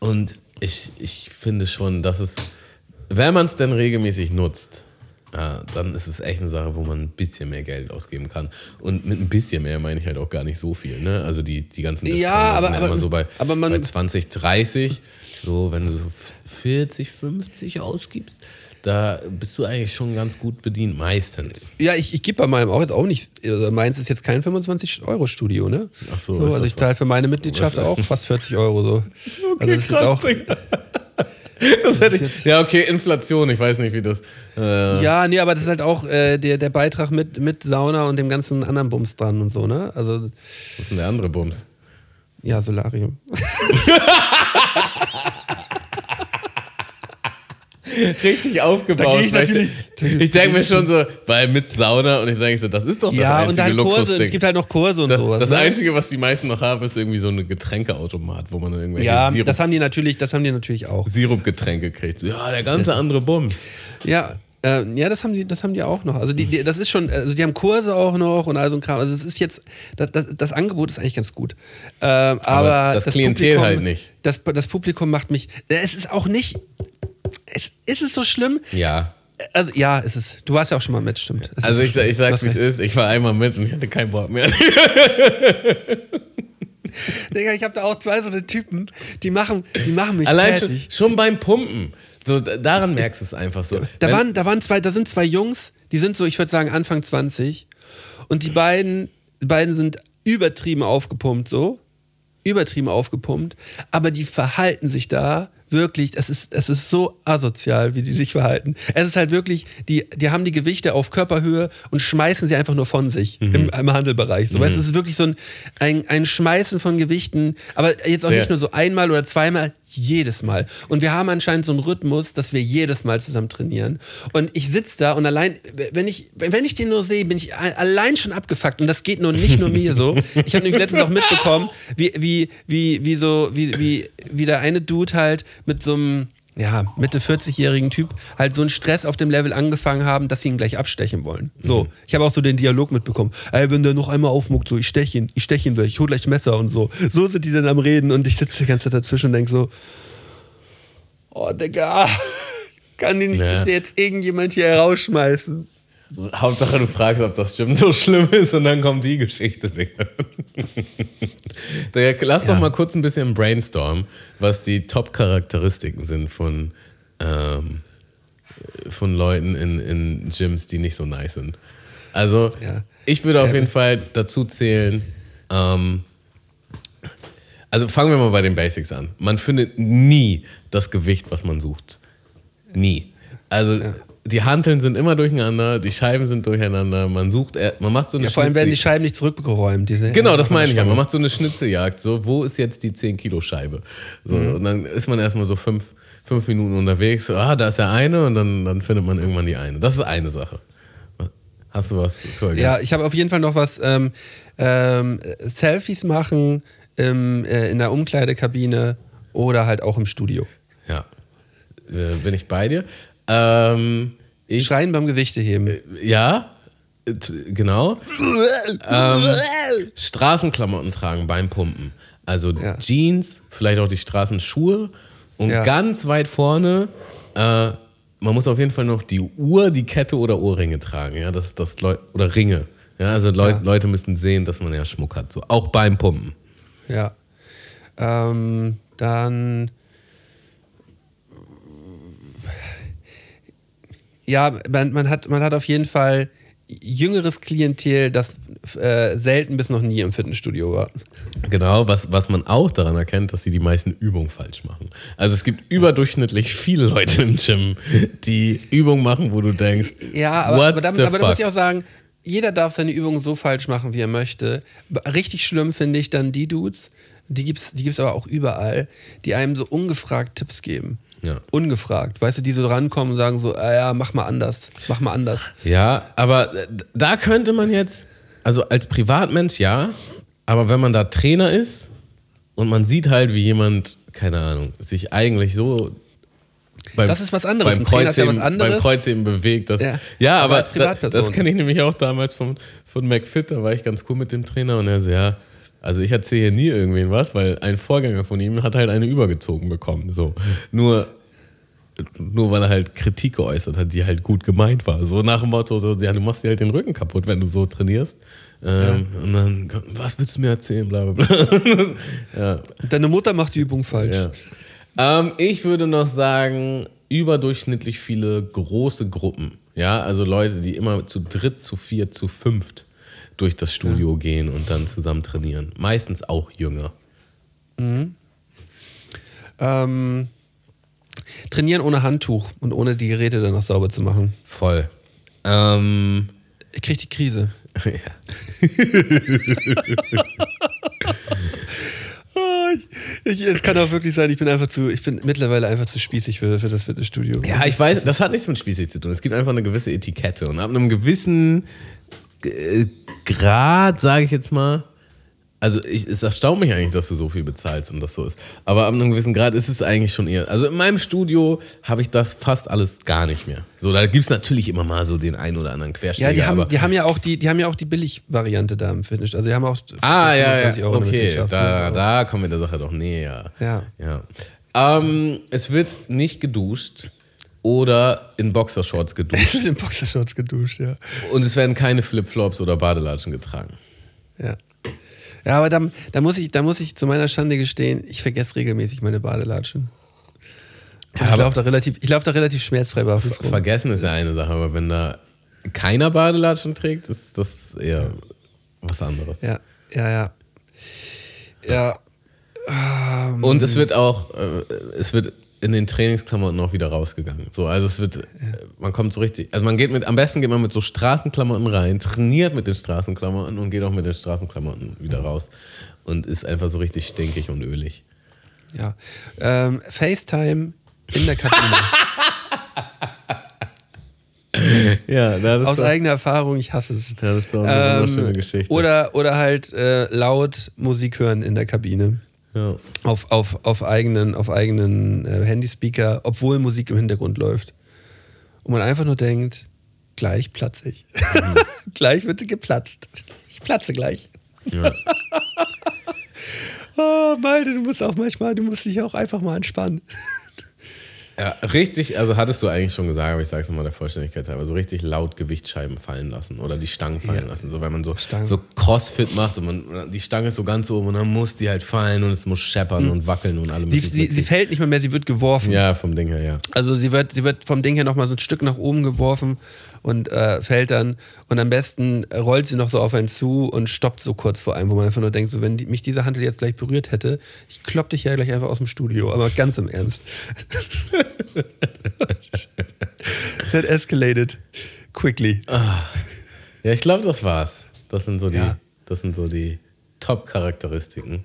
Und ich, ich finde schon, dass es, wenn man es denn regelmäßig nutzt, ja, dann ist es echt eine Sache, wo man ein bisschen mehr Geld ausgeben kann. Und mit ein bisschen mehr meine ich halt auch gar nicht so viel. Ne? Also die, die ganzen Discounter Ja, aber- sind ja aber- immer so bei, aber man- bei 20, 30. So, wenn du so 40, 50 ausgibst, da bist du eigentlich schon ganz gut bedient, meistens. Ja, ich, ich gebe bei meinem auch jetzt auch nicht, also meins ist jetzt kein 25-Euro-Studio, ne? Ach so, so ist also das ich zahle für meine Mitgliedschaft auch fast 40 Euro so. also das ist jetzt auch, Das hätte ich, ja, okay, Inflation, ich weiß nicht, wie das. Äh, ja, nee, aber das ist halt auch äh, der, der Beitrag mit, mit Sauna und dem ganzen anderen Bums dran und so, ne? Also, Was ist denn der andere Bums? ja, Solarium. richtig aufgebaut. Da geh ich natürlich- ich denke mir schon so, weil mit Sauna und ich denke so, das ist doch das Ja, und einzige halt Kurse, Luxusding. es gibt halt noch Kurse und das, sowas. das ne? Einzige, was die meisten noch haben, ist irgendwie so ein Getränkeautomat, wo man dann irgendwelche Ja, Sirup, das haben die natürlich, das haben die natürlich auch. Sirupgetränke kriegt. Ja, der ganze andere Bums. Ja, äh, ja, das haben die, das haben die auch noch. Also die, die, das ist schon, also die haben Kurse auch noch und all so ein Kram. Also es ist jetzt, das, das, das Angebot ist eigentlich ganz gut. Ähm, aber, das Klientel halt nicht. Das, das Publikum macht mich. Es ist auch nicht. Es, ist es so schlimm? Ja. Also ja, ist es. Du warst ja auch schon mal mit, stimmt. Es Also ist ich, so ich sag's, wie es ist. Ich war einmal mit und ich hatte keinen Bock mehr. Digga, ich habe da auch zwei so eine Typen, die machen, die machen mich Allein schon, fertig. schon beim Pumpen. So, da- daran merkst du es einfach so. Da Wenn- waren, da waren zwei, da sind zwei Jungs, die sind so, ich würde sagen, Anfang 20. Und die beiden, die beiden sind übertrieben aufgepumpt, so. Übertrieben aufgepumpt. Aber die verhalten sich da wirklich, es ist, es ist so asozial, wie die sich verhalten. Es ist halt wirklich, die, die haben die Gewichte auf Körperhöhe und schmeißen sie einfach nur von sich Mhm. im, im Handelbereich. So, weißt du, es ist wirklich so ein, ein, ein Schmeißen von Gewichten, aber jetzt auch Ja. nicht nur so einmal oder zweimal, jedes Mal. Und wir haben anscheinend so einen Rhythmus, dass wir jedes Mal zusammen trainieren. Und ich sitze da und allein, wenn ich, wenn ich den nur sehe, bin ich allein schon abgefuckt. Und das geht nur nicht nur mir so. Ich habe nämlich letztens auch mitbekommen, wie, wie, wie, wie so, wie, wie, wie der eine Dude halt mit so einem, ja, Mitte 40-jährigen Typ halt so einen Stress auf dem Level angefangen haben, dass sie ihn gleich abstechen wollen. So, ich habe auch so den Dialog mitbekommen. Ey, wenn der noch einmal aufmuckt, so, ich stech ihn, ich stech ihn gleich, ich hol gleich Messer und so. So sind die dann am Reden und ich sitze die ganze Zeit dazwischen und denke so, oh, Digga, kann den nicht Ja. bitte jetzt irgendjemand hier rausschmeißen? Hauptsache, du fragst, ob das Gym so schlimm ist und dann kommt die Geschichte, Digga. Digga, Lass doch Ja. mal kurz ein bisschen brainstormen, was die Top-Charakteristiken sind von, ähm, von Leuten in, in Gyms, die nicht so nice sind. Also, Ja. ich würde auf Ja. jeden Fall dazu zählen, ähm, also fangen wir mal bei den Basics an. Man findet nie das Gewicht, was man sucht. Nie. Also die Hanteln sind immer durcheinander, die Scheiben sind durcheinander, man sucht, er- man macht so eine Ja, vor allem werden die Scheiben nicht zurückgeräumt. Diese Genau, das meine ich ja. Man macht so eine Schnitzeljagd. So, wo ist jetzt die 10 Kilo Scheibe? So, Mhm. Und dann ist man erstmal so fünf, fünf Minuten unterwegs. So, ah, da ist der eine und dann, dann findet man irgendwann die eine. Das ist eine Sache. Hast du was? Ja, ich habe auf jeden Fall noch was. Ähm, ähm, Selfies machen im, äh, in der Umkleidekabine oder halt auch im Studio. Ja. Äh, bin ich bei dir? Ähm, ich, Schreien beim Gewichteheben. ja, äh, genau. ähm, Straßenklamotten tragen beim Pumpen. Also Ja. Jeans, vielleicht auch die Straßenschuhe und Ja. ganz weit vorne, äh, man muss auf jeden Fall noch die Uhr, die Kette oder Ohrringe tragen. Ja, das, das Leu oder Ringe. Ja, also Leu Ja. Leute müssen sehen, dass man ja Schmuck hat. So, auch beim Pumpen. Ja. Ähm, dann. Ja, man, man, hat, man hat auf jeden Fall jüngeres Klientel, das äh, selten bis noch nie im Fitnessstudio war. Genau, was, was man auch daran erkennt, dass sie die meisten Übungen falsch machen. Also es gibt überdurchschnittlich viele Leute im Gym, die Übungen machen, wo du denkst, Ja, aber, aber, da, the aber da muss ich auch sagen, jeder darf seine Übungen so falsch machen, wie er möchte. Richtig schlimm finde ich dann die Dudes, die gibt's, die gibt's aber auch überall, die einem so ungefragt Tipps geben. Ja. Ungefragt. Weißt du, die so rankommen und sagen so, ah ja, mach mal anders, mach mal anders. Ja, aber da könnte man jetzt, also als Privatmensch ja, aber wenn man da Trainer ist und man sieht halt, wie jemand, keine Ahnung, sich eigentlich so beim, Das ist was anderes. Beim ist ja Kreuzheben, was anderes. Beim Kreuzheben bewegt. Das, Ja. ja, Aber aber, das, das kenne ich nämlich auch damals von, von McFit, da war ich ganz cool mit dem Trainer und er so, ja, also ich erzähle hier nie irgendwen was, weil ein Vorgänger von ihm hat halt eine übergezogen bekommen. So. Nur, nur weil er halt Kritik geäußert hat, die halt gut gemeint war. So nach dem Motto, so, ja, du machst dir halt den Rücken kaputt, wenn du so trainierst. Ähm, Und dann, was willst du mir erzählen, bla bla bla. ja. Deine Mutter macht die Übung falsch. Ja. Ähm, ich würde noch sagen, überdurchschnittlich viele große Gruppen. Ja, also Leute, die immer zu dritt, zu vier, zu fünft durch das Studio gehen und dann zusammen trainieren. Meistens auch jünger. Ähm, trainieren ohne Handtuch und ohne die Geräte danach sauber zu machen. Voll. Ähm, Ich krieg die Krise. ja. Ah, Ich, es kann auch wirklich sein, ich bin einfach zu, ich bin mittlerweile einfach zu spießig für, für das Fitnessstudio. Ja, ich weiß, das hat nichts mit spießig zu tun. Es gibt einfach eine gewisse Etikette. Und ab einem gewissen Grad, sage ich jetzt mal, also ich, es erstaunt mich eigentlich, dass du so viel bezahlst und das so ist. Aber ab einem gewissen Grad ist es eigentlich schon eher. Also in meinem Studio habe ich das fast alles gar nicht mehr. So, da gibt es natürlich immer mal so den einen oder anderen Querschläger. Ja, die haben, die haben ja auch die, die haben ja auch die Billig-Variante da im Fitness. Also die haben auch Ah, ja, 25 ja. Euro Okay, da, da kommen wir der Sache doch näher. Ja. ja. Ähm, es wird nicht geduscht oder in Boxershorts geduscht. in Boxershorts geduscht, ja. und es werden keine Flipflops oder Badelatschen getragen. Ja. Ja, aber da, da, muss ich, da muss ich zu meiner Schande gestehen, ich vergesse regelmäßig meine Badelatschen. Ja, ich laufe da, relativ, ich lauf da relativ schmerzfrei barfuß rum. Vergessen ist ja eine Sache, aber wenn da keiner Badelatschen trägt, ist das eher was anderes. Ja, ja, ja. Ja. Ähm, Und es wird auch, äh, es wird in den Trainingsklamotten auch wieder rausgegangen. So, also es wird, äh, man kommt so richtig, also man geht mit, am besten geht man mit so Straßenklamotten rein, trainiert mit den Straßenklamotten und geht auch mit den Straßenklamotten wieder raus und ist einfach so richtig stinkig und ölig. ja. Ähm, FaceTime in der Kabine. Ja, das Aus eigener Erfahrung, ich hasse es. Das ist doch eine wunderschöne Geschichte. Oder, oder halt äh, laut Musik hören in der Kabine. Ja. Auf, auf, auf eigenen, auf eigenen äh, Handyspeaker, obwohl Musik im Hintergrund läuft. Und man einfach nur denkt, gleich platze ich. gleich wird sie geplatzt. Ich platze gleich. Ja. Oh, Malte, du musst auch manchmal, du musst dich auch einfach mal entspannen. Ja, richtig, also hattest du eigentlich schon gesagt, aber ich sage es nochmal der Vollständigkeit halber, so richtig laut Gewichtsscheiben fallen lassen oder die Stangen fallen Ja. lassen. So, wenn man so, Stangen. so Crossfit macht und man, die Stange ist so ganz oben und dann muss die halt fallen und es muss scheppern und wackeln und allem. Sie, sie, sie fällt nicht mehr mehr, sie wird geworfen. Ja, vom Ding her, ja. Also sie wird, sie wird vom Ding her nochmal so ein Stück nach oben geworfen und äh, fällt dann. Und am besten rollt sie noch so auf einen zu und stoppt so kurz vor einem, wo man einfach nur denkt, so wenn die, mich diese Handel jetzt gleich berührt hätte, ich klopp dich ja gleich einfach aus dem Studio. Aber ganz im Ernst. That escalated quickly. Ja, ich glaube, das war's. Das sind so die, Ja. das sind so die Top-Charakteristiken.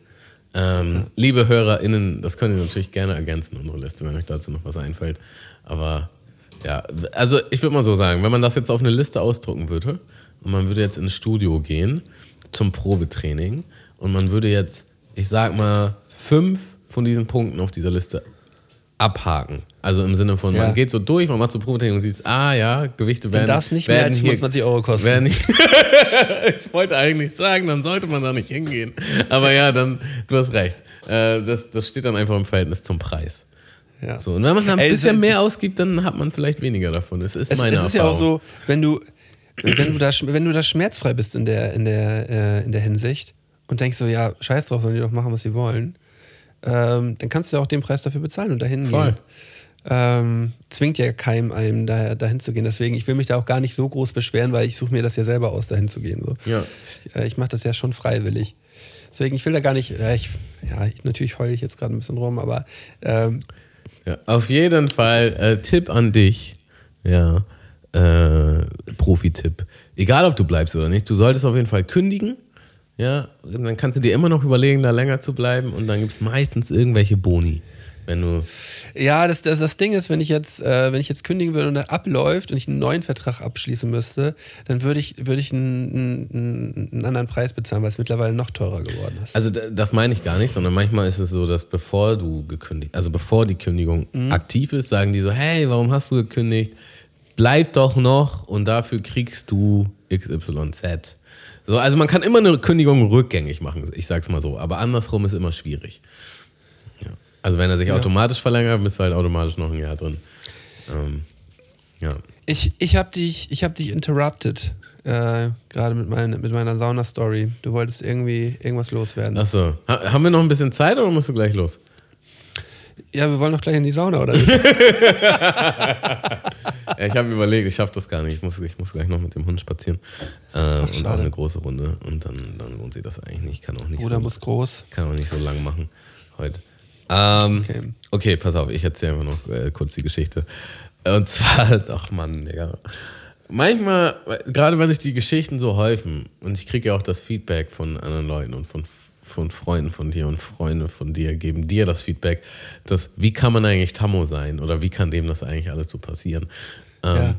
Ähm, Liebe HörerInnen, das könnt ihr natürlich gerne ergänzen, unsere Liste, wenn euch dazu noch was einfällt. Aber ja, also ich würde mal so sagen, wenn man das jetzt auf eine Liste ausdrucken würde und man würde jetzt ins Studio gehen zum Probetraining und man würde jetzt, ich sag mal, fünf von diesen Punkten auf dieser Liste abhaken. Also im Sinne von, Ja. man geht so durch, man macht so Probetraining und sieht, ah ja, Gewichte werden, darf's nicht mehr werden als hier- 25 Euro kosten. Ich wollte eigentlich sagen, dann sollte man da nicht hingehen. Aber ja, dann, du hast recht. Äh, das, das steht dann einfach im Verhältnis zum Preis. Ja. So, und wenn man dann ein Ey, bisschen es- mehr ausgibt, dann hat man vielleicht weniger davon. Das ist Es, meine es ist ja auch Erfahrung. so, wenn du, wenn du, da, wenn du da schmerzfrei bist in der, in, der, äh, in der Hinsicht und denkst so, ja, scheiß drauf, sollen die doch machen, was sie wollen, ähm, dann kannst du ja auch den Preis dafür bezahlen und dahin Voll. gehen. Ähm, zwingt ja keinem einem da, dahin zu gehen. Deswegen, ich will mich da auch gar nicht so groß beschweren, weil ich suche mir das ja selber aus, dahin zu gehen. So. Ja. Ich, äh, ich mache das ja schon freiwillig. Deswegen, ich will da gar nicht, ja, ich, ja ich, natürlich heule ich jetzt gerade ein bisschen rum, aber ähm, Ja, auf jeden Fall äh, Tipp an dich. Ja, äh, Profi-Tipp. Egal, ob du bleibst oder nicht, du solltest auf jeden Fall kündigen. Ja, dann kannst du dir immer noch überlegen, da länger zu bleiben und dann gibt es meistens irgendwelche Boni. Wenn du. Ja, das, das, das Ding ist, wenn ich jetzt, äh, wenn ich jetzt kündigen würde und er abläuft und ich einen neuen Vertrag abschließen müsste, dann würde ich, würde ich einen, einen, einen anderen Preis bezahlen, weil es mittlerweile noch teurer geworden ist. Also das meine ich gar nicht, sondern manchmal ist es so, dass bevor du gekündigt, also bevor die Kündigung aktiv ist, sagen die so, hey, warum hast du gekündigt? Bleib doch noch und dafür kriegst du XYZ. So, also man kann immer eine Kündigung rückgängig machen, ich sag's mal so, aber andersrum ist immer schwierig. Ja. Also wenn er sich automatisch verlängert, bist du halt automatisch noch ein Jahr drin. Ähm, ja. Ich, ich habe dich, ich hab dich interrupted, äh, gerade mit, mein, mit meiner Sauna-Story. Du wolltest irgendwie irgendwas loswerden. Achso, ha haben wir noch ein bisschen Zeit oder musst du gleich los? Ja, wir wollen doch gleich in die Sauna, oder nicht? Ja, ich habe überlegt, ich schaffe das gar nicht. Ich muss, ich muss gleich noch mit dem Hund spazieren. Äh, und auch eine große Runde. Und dann, dann lohnt sich das eigentlich nicht. Ich kann auch nicht, Bruder so, muss groß. kann auch nicht so lang machen heute. Ähm, Okay. okay. pass auf, ich erzähle einfach noch äh, kurz die Geschichte. Und zwar, ach Mann, Digga. Manchmal, gerade wenn sich die Geschichten so häufen und ich kriege ja auch das Feedback von anderen Leuten und von von Freunden von dir und Freunde von dir geben dir das Feedback, dass wie kann man eigentlich Tammo sein oder wie kann dem das eigentlich alles so passieren? Ähm, Ja.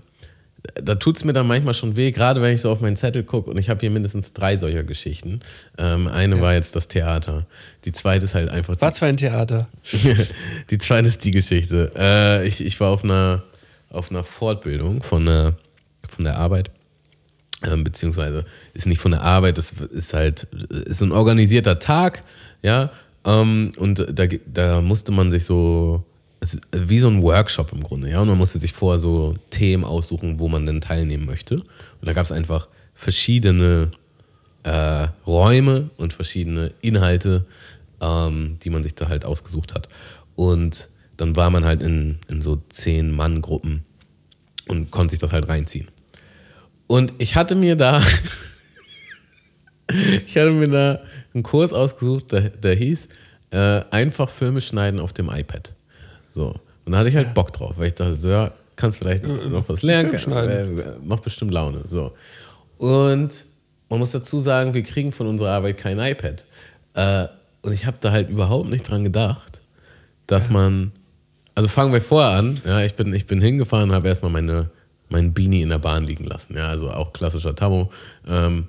Da tut es mir dann manchmal schon weh, gerade wenn ich so auf meinen Zettel gucke und ich habe hier mindestens drei solcher Geschichten. Ähm, eine war jetzt das Theater. Die zweite ist halt einfach. Was für ein Theater. die zweite ist die Geschichte. Äh, ich, ich war auf einer, auf einer Fortbildung von, der- von der Arbeit. Ähm, beziehungsweise ist nicht von der Arbeit, das ist halt ist ein organisierter Tag, ja. Ähm, und da, da musste man sich so, wie so ein Workshop im Grunde, ja. Und man musste sich vorher so Themen aussuchen, wo man denn teilnehmen möchte. Und da gab es einfach verschiedene äh, Räume und verschiedene Inhalte, ähm, die man sich da halt ausgesucht hat. Und dann war man halt in, in so zehn Mann-Gruppen und konnte sich das halt reinziehen. Und ich hatte mir da, ich hatte mir da einen Kurs ausgesucht, der, der hieß äh, einfach Filme schneiden auf dem iPad. So. Und da hatte ich halt Bock drauf, weil ich dachte, so, ja, kannst vielleicht noch was lernen, äh, macht bestimmt Laune. So. Und man muss dazu sagen, wir kriegen von unserer Arbeit kein iPad. Äh, und ich habe da halt überhaupt nicht dran gedacht, dass man, also fangen wir vorher an, ja, ich bin, ich bin hingefahren und habe erstmal meine, mein Beanie in der Bahn liegen lassen, ja, also auch klassischer Tammo. Ähm,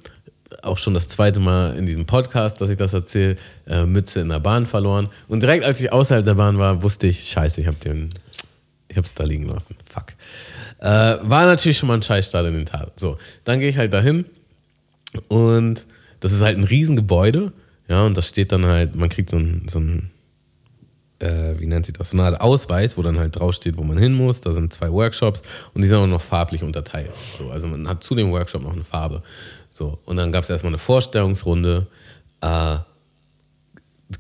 auch schon das zweite Mal in diesem Podcast, dass ich das erzähle, äh, Mütze in der Bahn verloren. Und direkt als ich außerhalb der Bahn war, wusste ich, scheiße, ich habe den, es da liegen lassen. Fuck. Äh, war natürlich schon mal ein Scheißstart in den Tag. So, dann gehe ich halt dahin und das ist halt ein Riesengebäude. Ja, und da steht dann halt, man kriegt so ein, so ein äh, wie nennt sich das, so eine Art Ausweis, wo dann halt draufsteht, wo man hin muss. Da sind zwei Workshops und die sind auch noch farblich unterteilt. So, also man hat zu dem Workshop noch eine Farbe. So, und dann gab es erstmal eine Vorstellungsrunde. Äh,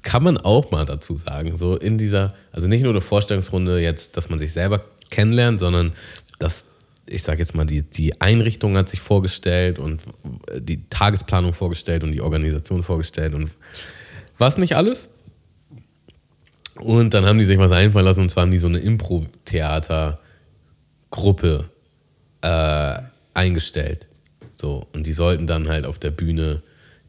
kann man auch mal dazu sagen, so in dieser, also nicht nur eine Vorstellungsrunde jetzt, dass man sich selber kennenlernt, sondern dass, ich sage jetzt mal, die, die Einrichtung hat sich vorgestellt und die Tagesplanung vorgestellt und die Organisation vorgestellt und was nicht alles. Und dann haben die sich was einfallen lassen und zwar haben die so eine Impro-Theater-Gruppe äh, eingestellt. So, und die sollten dann halt auf der Bühne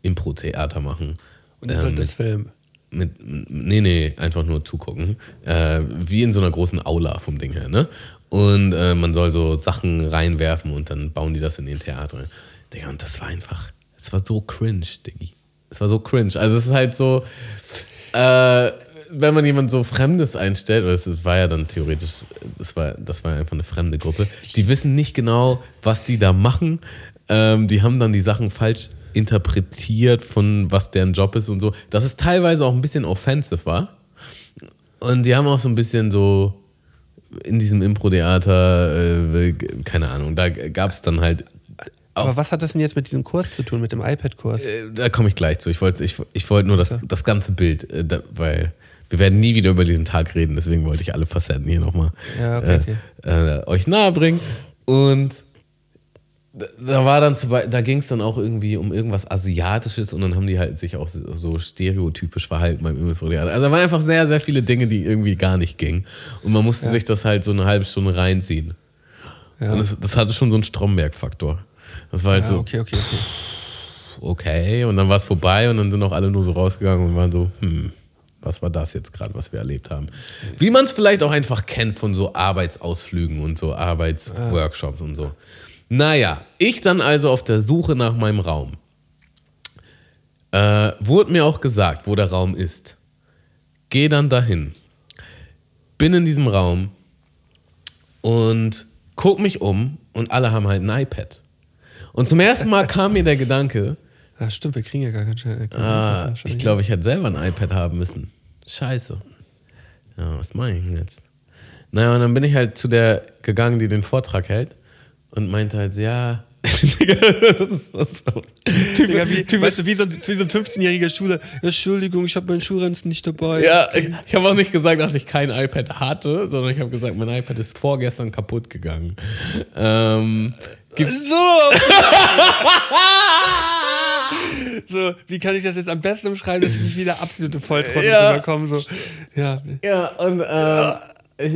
Impro-Theater machen. Und ihr Ähm, sollt mit- das filmen. mit, nee, nee, einfach nur zugucken. Äh, wie in so einer großen Aula vom Ding her, ne? Und äh, man soll so Sachen reinwerfen und dann bauen die das in den Theater. Digga, und das war einfach, es war so cringe, Diggi. Es war so cringe. Also es ist halt so, äh, wenn man jemand so Fremdes einstellt, oder es war ja dann theoretisch, das war, das war einfach eine fremde Gruppe, die wissen nicht genau, was die da machen. Ähm, die haben dann die Sachen falsch interpretiert von was deren Job ist und so. Dass es teilweise auch ein bisschen offensive war. Und die haben auch so ein bisschen so in diesem Impro-Theater, äh, keine Ahnung, da gab es dann halt Aber was hat das denn jetzt mit diesem Kurs zu tun, mit dem iPad-Kurs? äh, da komme ich gleich zu. Ich wollte ich, ich wollt nur das, das ganze Bild, äh, weil wir werden nie wieder über diesen Tag reden, deswegen wollte ich alle Facetten hier nochmal Ja, okay, okay. äh, äh, euch nahe bringen. Und da- war dann zu, da ging es dann auch irgendwie um irgendwas Asiatisches und dann haben die halt sich auch so stereotypisch verhalten beim Impro-Theater. Also da waren einfach sehr, sehr viele Dinge, die irgendwie gar nicht gingen. Und man musste sich das halt so eine halbe Stunde reinziehen. Ja. Und das, das hatte schon so einen Stromberg-Faktor. Das war halt Ja, so, okay, okay, okay. okay, und dann war es vorbei und dann sind auch alle nur so rausgegangen und waren so, hm, was war das jetzt gerade, was wir erlebt haben? Wie man es vielleicht auch einfach kennt von so Arbeitsausflügen und so Arbeitsworkshops und so. Naja, ich dann also auf der Suche nach meinem Raum. Äh, wurde mir auch gesagt, wo der Raum ist. Geh dann dahin. Bin in diesem Raum und guck mich um und alle haben halt ein iPad. Und zum ersten Mal kam mir der Gedanke, Ja, stimmt, wir kriegen ja gar kein Schein. ah, ich glaube, ich hätte selber ein iPad haben müssen. Scheiße. Ja, was mache ich denn jetzt? Naja, und dann bin ich halt zu der gegangen, die den Vortrag hält und meinte halt, ja, Digga, das ist, so. Digga, wie, weißt du, wie so, ein- wie so ein 15-jähriger Schüler. Entschuldigung, ich habe meinen Schuhranzen nicht dabei. Ja, ich, ich habe auch nicht gesagt, dass ich kein iPad hatte, sondern ich habe gesagt, mein iPad ist vorgestern kaputt gegangen. Ähm, gibt's, So! so, wie kann ich das jetzt am besten umschreiben, dass ich nicht wieder absolute Volltrottel Ja. rüberkomme? So, ja. ja, und äh, ich,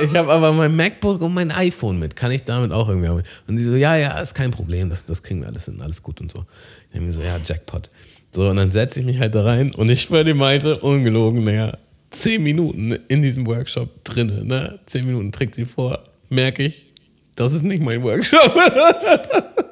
ich habe aber mein MacBook und mein iPhone mit. Kann ich damit auch irgendwie arbeiten? Und sie so, ja, ja, ist kein Problem, das, das kriegen wir alles hin, alles gut und so. Ich habe mir so, ja, Jackpot. So, und dann setze ich mich halt da rein und ich schwöre die meinte, ungelogen, naja, zehn Minuten in diesem Workshop drinne, ne? Zehn Minuten trägt sie vor, merke ich, das ist nicht mein Workshop.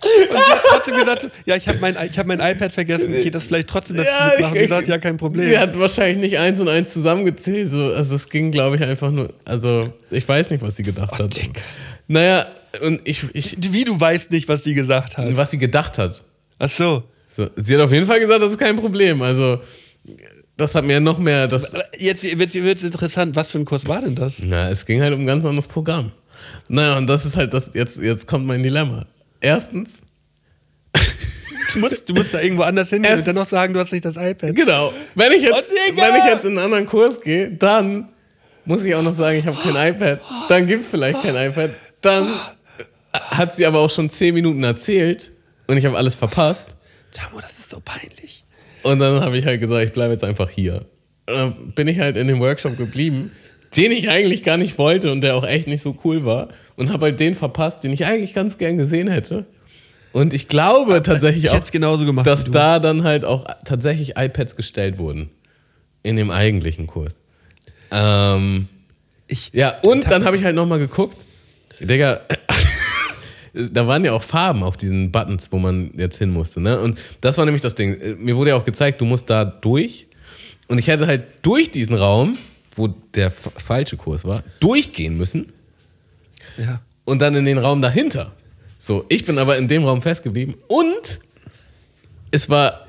Und sie hat trotzdem gesagt, ja, ich habe mein, ich hab mein iPad vergessen, geht das vielleicht trotzdem das Ja, ich- Sie sagt, ja, kein Problem. Sie hat wahrscheinlich nicht eins und eins zusammengezählt. So. Also es ging, glaube ich, einfach nur. Also ich weiß nicht, was sie gedacht hat. Dick. Naja, und ich, ich, Wie du weißt nicht, was sie gesagt hat. was sie gedacht hat. Ach so. So, sie hat auf jeden Fall gesagt, das ist kein Problem. Also das hat mir noch mehr. Das, Jetzt wird es interessant, was für ein Kurs war denn das? na, es ging halt um ein ganz anderes Programm. Naja, und das ist halt das. Jetzt, jetzt kommt mein Dilemma. Erstens, Du musst, du musst da irgendwo anders hingehen Erst- und dann noch sagen, du hast nicht das iPad. Genau. Wenn ich jetzt, Oh, wenn ich jetzt in einen anderen Kurs gehe, dann muss ich auch noch sagen, ich habe kein iPad. Dann gibt es vielleicht kein iPad. Dann hat sie aber auch schon zehn Minuten erzählt und ich habe alles verpasst. Tamo, das ist so peinlich. Und dann habe ich halt gesagt, ich bleibe jetzt einfach hier. Und dann bin ich halt in dem Workshop geblieben, den ich eigentlich gar nicht wollte und der auch echt nicht so cool war. Und habe halt den verpasst, den ich eigentlich ganz gern gesehen hätte. Und ich glaube tatsächlich Ich auch, genauso gemacht. dass da dann halt auch tatsächlich iPads gestellt wurden. In dem eigentlichen Kurs. Ähm, ich, ja, und dann habe ich halt nochmal geguckt. Digga, da waren ja auch Farben auf diesen Buttons, wo man jetzt hin musste. Ne? Und das war nämlich das Ding. Mir wurde ja auch gezeigt, du musst da durch. Und ich hätte halt durch diesen Raum, wo der falsche Kurs war, durchgehen müssen. Ja. und dann in den Raum dahinter. So, ich bin aber in dem Raum festgeblieben. Und es war,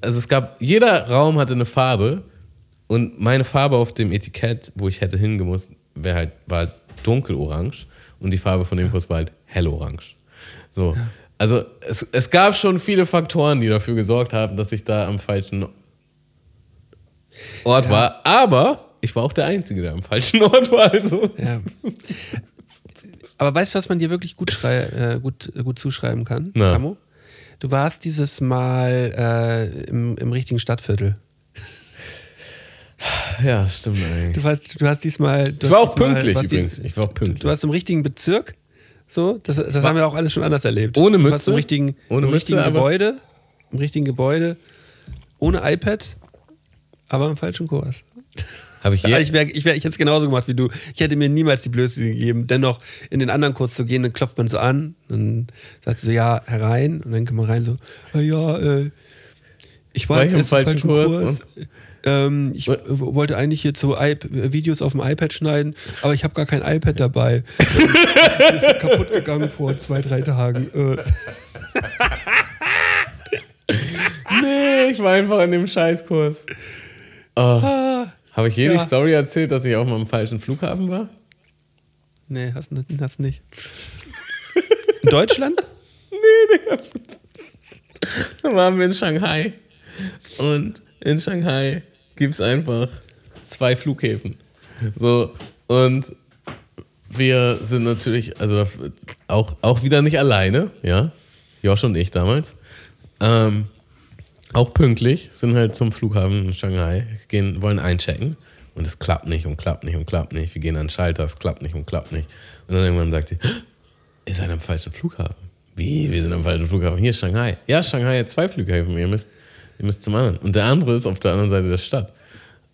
also es gab, jeder Raum hatte eine Farbe. Und meine Farbe auf dem Etikett, wo ich hätte hingemusst, wäre halt, war halt dunkelorange. Und die Farbe von dem Kurs war halt hellorange. So, also es, es gab schon viele Faktoren, die dafür gesorgt haben, dass ich da am falschen Ort war, aber ich war auch der Einzige, der am falschen Ort war, also. ja. Aber weißt du, was man dir wirklich gut, äh, gut, äh, gut zuschreiben kann, Na. Tamo? Du warst dieses Mal äh, im, im richtigen Stadtviertel. Ja, stimmt eigentlich. Du, warst, du hast diesmal. Du Ich war auch pünktlich übrigens. Ich war auch pünktlich. Du warst im richtigen Bezirk. So, das, das haben wir auch alles schon anders erlebt. Ohne Du warst im Mütze? richtigen, Ohne im Mütze, richtigen aber- Gebäude. Im richtigen Gebäude. Ohne iPad, aber im falschen Kurs. Habe ich je, ich wär, ich, wär, ich hätte es genauso gemacht wie du. Ich hätte mir niemals die Blöße gegeben, dennoch in den anderen Kurs zu gehen, dann klopft man so an, dann sagt sie so, ja, herein, und dann kann man rein so, "Ah ja, äh, ich war, War jetzt ich im falschen falschen Kurs Kurs. Ähm, ich äh, wollte eigentlich jetzt so iP Videos auf dem iPad schneiden, aber ich habe gar kein iPad dabei. Das ist kaputt gegangen vor zwei, drei Tagen. Äh, nee, ich war einfach in dem Scheißkurs. Oh. Habe ich je die Ja. Story erzählt, dass ich auch mal am falschen Flughafen war? nee, hast, du- hast nicht. In Deutschland? Da waren wir in Shanghai. Und in Shanghai gibt es einfach zwei Flughäfen. So, und wir sind natürlich, also auch, auch wieder nicht alleine, ja. Josh und ich damals. Ähm, auch pünktlich, sind halt zum Flughafen in Shanghai, gehen, wollen einchecken. Und es klappt nicht und klappt nicht und klappt nicht. Wir gehen an den Schalter, es klappt nicht und klappt nicht. Und dann irgendwann sagt sie, ihr seid am falschen Flughafen. Wie? Wir sind am falschen Flughafen. Hier ist Shanghai. Ja, Shanghai hat zwei Flughäfen. Ihr müsst, ihr müsst zum anderen. Und der andere ist auf der anderen Seite der Stadt.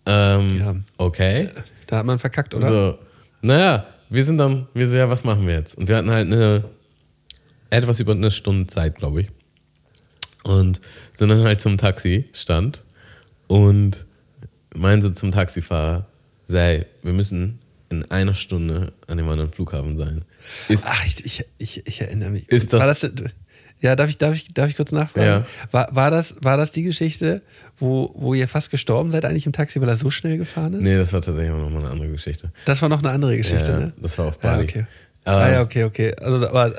Ähm, Ja. Okay. Da hat man verkackt, oder? So, naja, wir sind dann, wir so, ja, was machen wir jetzt? Und wir hatten halt eine, etwas über eine Stunde Zeit, glaube ich. Und sind dann halt zum Taxistand und meinen so zum Taxifahrer, sei, wir müssen in einer Stunde an dem anderen Flughafen sein. Ist, Ach, ich, ich, ich, ich erinnere mich. Ist das- war das ja, darf ich, darf, ich, darf ich kurz nachfragen? Ja. War, war, das, war das die Geschichte, wo, wo ihr fast gestorben seid eigentlich im Taxi, weil er so schnell gefahren ist? nee, das war tatsächlich auch nochmal eine andere Geschichte. Das war noch eine andere Geschichte, ja, ne? Das war auf Ja, Bali. okay. Aber- ah, ja, okay, okay. Also, aber,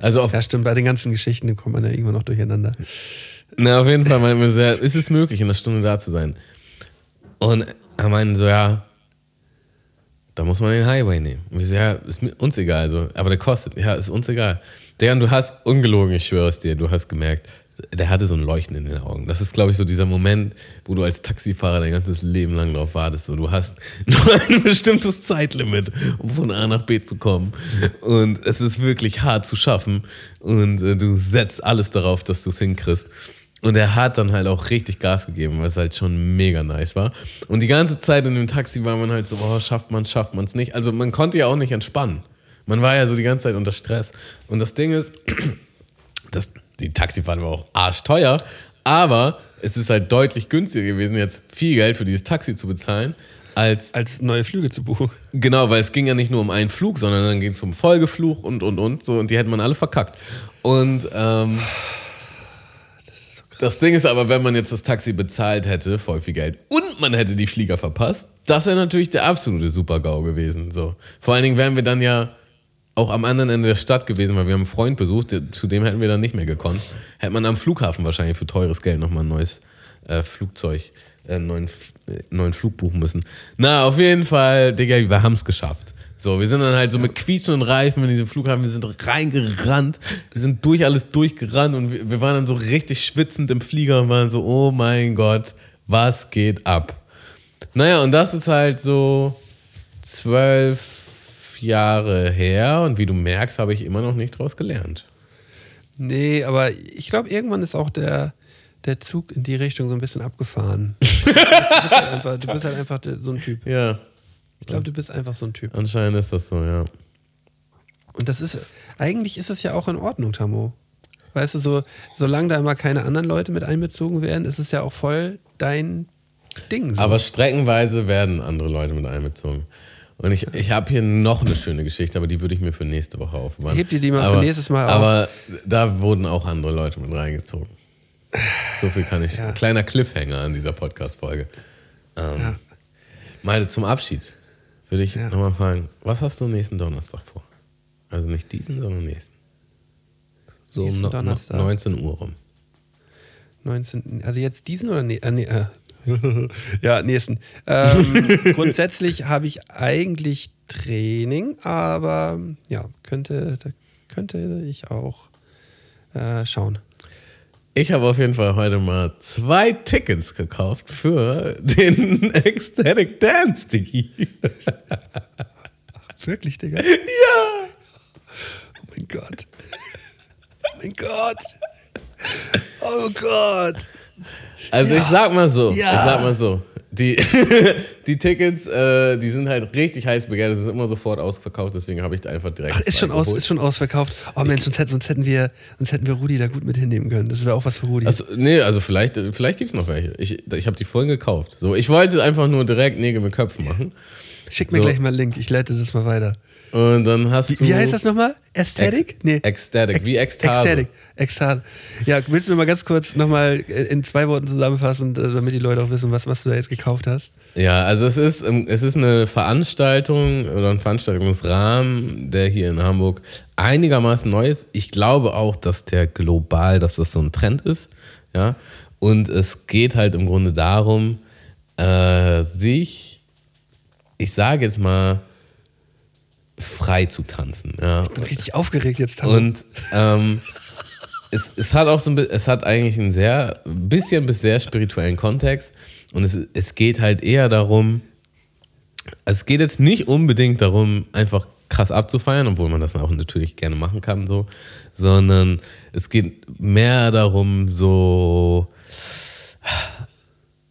Also auf, ja, stimmt, bei den ganzen Geschichten kommt man ja irgendwann noch durcheinander. Na, auf jeden Fall meinten wir so, ja, ist es möglich, in einer Stunde da zu sein? Und er meinte so, ja, da muss man den Highway nehmen. Und wir so, ja, ist uns egal, so, aber der kostet, ja, ist uns egal. Der, und du hast, ungelogen, ich schwöre es dir, du hast gemerkt, der hatte so ein Leuchten in den Augen. Das ist, glaube ich, so dieser Moment, wo du als Taxifahrer dein ganzes Leben lang drauf wartest. So, du hast nur ein bestimmtes Zeitlimit, um von A nach B zu kommen. Und es ist wirklich hart zu schaffen. Und äh, du setzt alles darauf, dass du es hinkriegst. Und er hat dann halt auch richtig Gas gegeben, was halt schon mega nice war. Und die ganze Zeit in dem Taxi war man halt so, oh, schafft man schafft man es nicht. Also man konnte ja auch nicht entspannen. Man war ja so die ganze Zeit unter Stress. Und das Ding ist, das, die Taxifahrt war auch arschteuer, aber es ist halt deutlich günstiger gewesen, jetzt viel Geld für dieses Taxi zu bezahlen, als Als neue Flüge zu buchen. Genau, weil es ging ja nicht nur um einen Flug, sondern dann ging es um Folgefluch und und und so und die hätten man alle verkackt. Und ähm, das Ding ist aber, wenn man jetzt das Taxi bezahlt hätte, voll viel Geld, und man hätte die Flieger verpasst, das wäre natürlich der absolute Super-GAU gewesen. So. Vor allen Dingen wären wir dann ja auch am anderen Ende der Stadt gewesen, weil wir haben einen Freund besucht, zu dem hätten wir dann nicht mehr gekonnt. Hätte man am Flughafen wahrscheinlich für teures Geld nochmal ein neues äh, Flugzeug, äh, einen neuen, äh, neuen Flug buchen müssen. Na, auf jeden Fall, Digga, wir haben es geschafft. So, wir sind dann halt so mit quietschenden Reifen in diesen Flughafen, wir sind reingerannt, wir sind durch alles durchgerannt und wir, wir waren dann so richtig schwitzend im Flieger und waren so, oh mein Gott, was geht ab? Naja, und das ist halt so zwölf Jahre her und wie du merkst, habe ich immer noch nicht draus gelernt. Nee, aber ich glaube, irgendwann ist auch der, der Zug in die Richtung so ein bisschen abgefahren. du, bist, du, bist halt einfach, du bist halt einfach so ein Typ. Ja, Ich glaube, du bist einfach so ein Typ. anscheinend ist das so, ja. Und das ist, eigentlich ist es ja auch in Ordnung, Tammo. Weißt du, so, solange da immer keine anderen Leute mit einbezogen werden, ist es ja auch voll dein Ding. So. Aber streckenweise werden andere Leute mit einbezogen. Und ich, ich habe hier noch eine schöne Geschichte, aber die würde ich mir für nächste Woche aufbewahren. Heb dir die mal für aber, nächstes Mal auf. Aber da wurden auch andere Leute mit reingezogen. So viel kann ich. Ja. Kleiner Cliffhanger an dieser Podcast-Folge. Ähm, Ja. Malte, zum Abschied würde ich Ja. nochmal fragen, was hast du nächsten Donnerstag vor? Also nicht diesen, sondern nächsten. So um Nächsten no, no, Donnerstag. 19 Uhr rum. 19. Also jetzt diesen oder nee, äh, nee äh, ja, nächsten. Ähm, grundsätzlich habe ich eigentlich Training, aber ja, könnte, könnte ich auch äh, schauen. Ich habe auf jeden Fall heute mal zwei Tickets gekauft für den Ecstatic Dance Diggi. Wirklich, Digga? Ja! Oh mein Gott. Oh mein Gott. Oh Gott. Also Ja. ich sag mal so, Ja. ich sag mal so, die, die Tickets, äh, die sind halt richtig heiß begehrt, es ist immer sofort ausverkauft, deswegen habe ich da einfach direkt Ach, ist schon, aus, ist schon ausverkauft. Oh Mensch, sonst, hätten- sonst, hätten wir, sonst hätten wir Rudi da gut mit hinnehmen können. Das wäre auch was für Rudi. Achso, nee, also vielleicht, vielleicht gibt es noch welche. Ich, ich habe die vorhin gekauft. So, ich wollte einfach nur direkt Nägel mit Köpfen machen. Schick mir so. gleich mal einen Link, ich leite das mal weiter. Und dann hast Wie, du. wie heißt das nochmal? Aesthetic? Ex- Ecstatic, wie Ekstase. Ecstatic. Ekstase. Ja, willst du mal ganz kurz nochmal in zwei Worten zusammenfassen, äh, damit die Leute auch wissen, was, was du da jetzt gekauft hast? Ja, also es ist, ähm, es ist eine Veranstaltung oder ein Veranstaltungsrahmen, der hier in Hamburg einigermaßen neu ist. Ich glaube auch, dass der global, dass das so ein Trend ist. Ja. Und es geht halt im Grunde darum, äh, sich, ich sage jetzt mal, frei zu tanzen. Ja. Ich bin richtig aufgeregt jetzt. Tammo. Und ähm, es, es hat auch so ein es hat eigentlich einen sehr, bisschen bis sehr spirituellen Kontext. Und es, es geht halt eher darum, es geht jetzt nicht unbedingt darum, einfach krass abzufeiern, obwohl man das auch natürlich gerne machen kann, so, sondern es geht mehr darum, so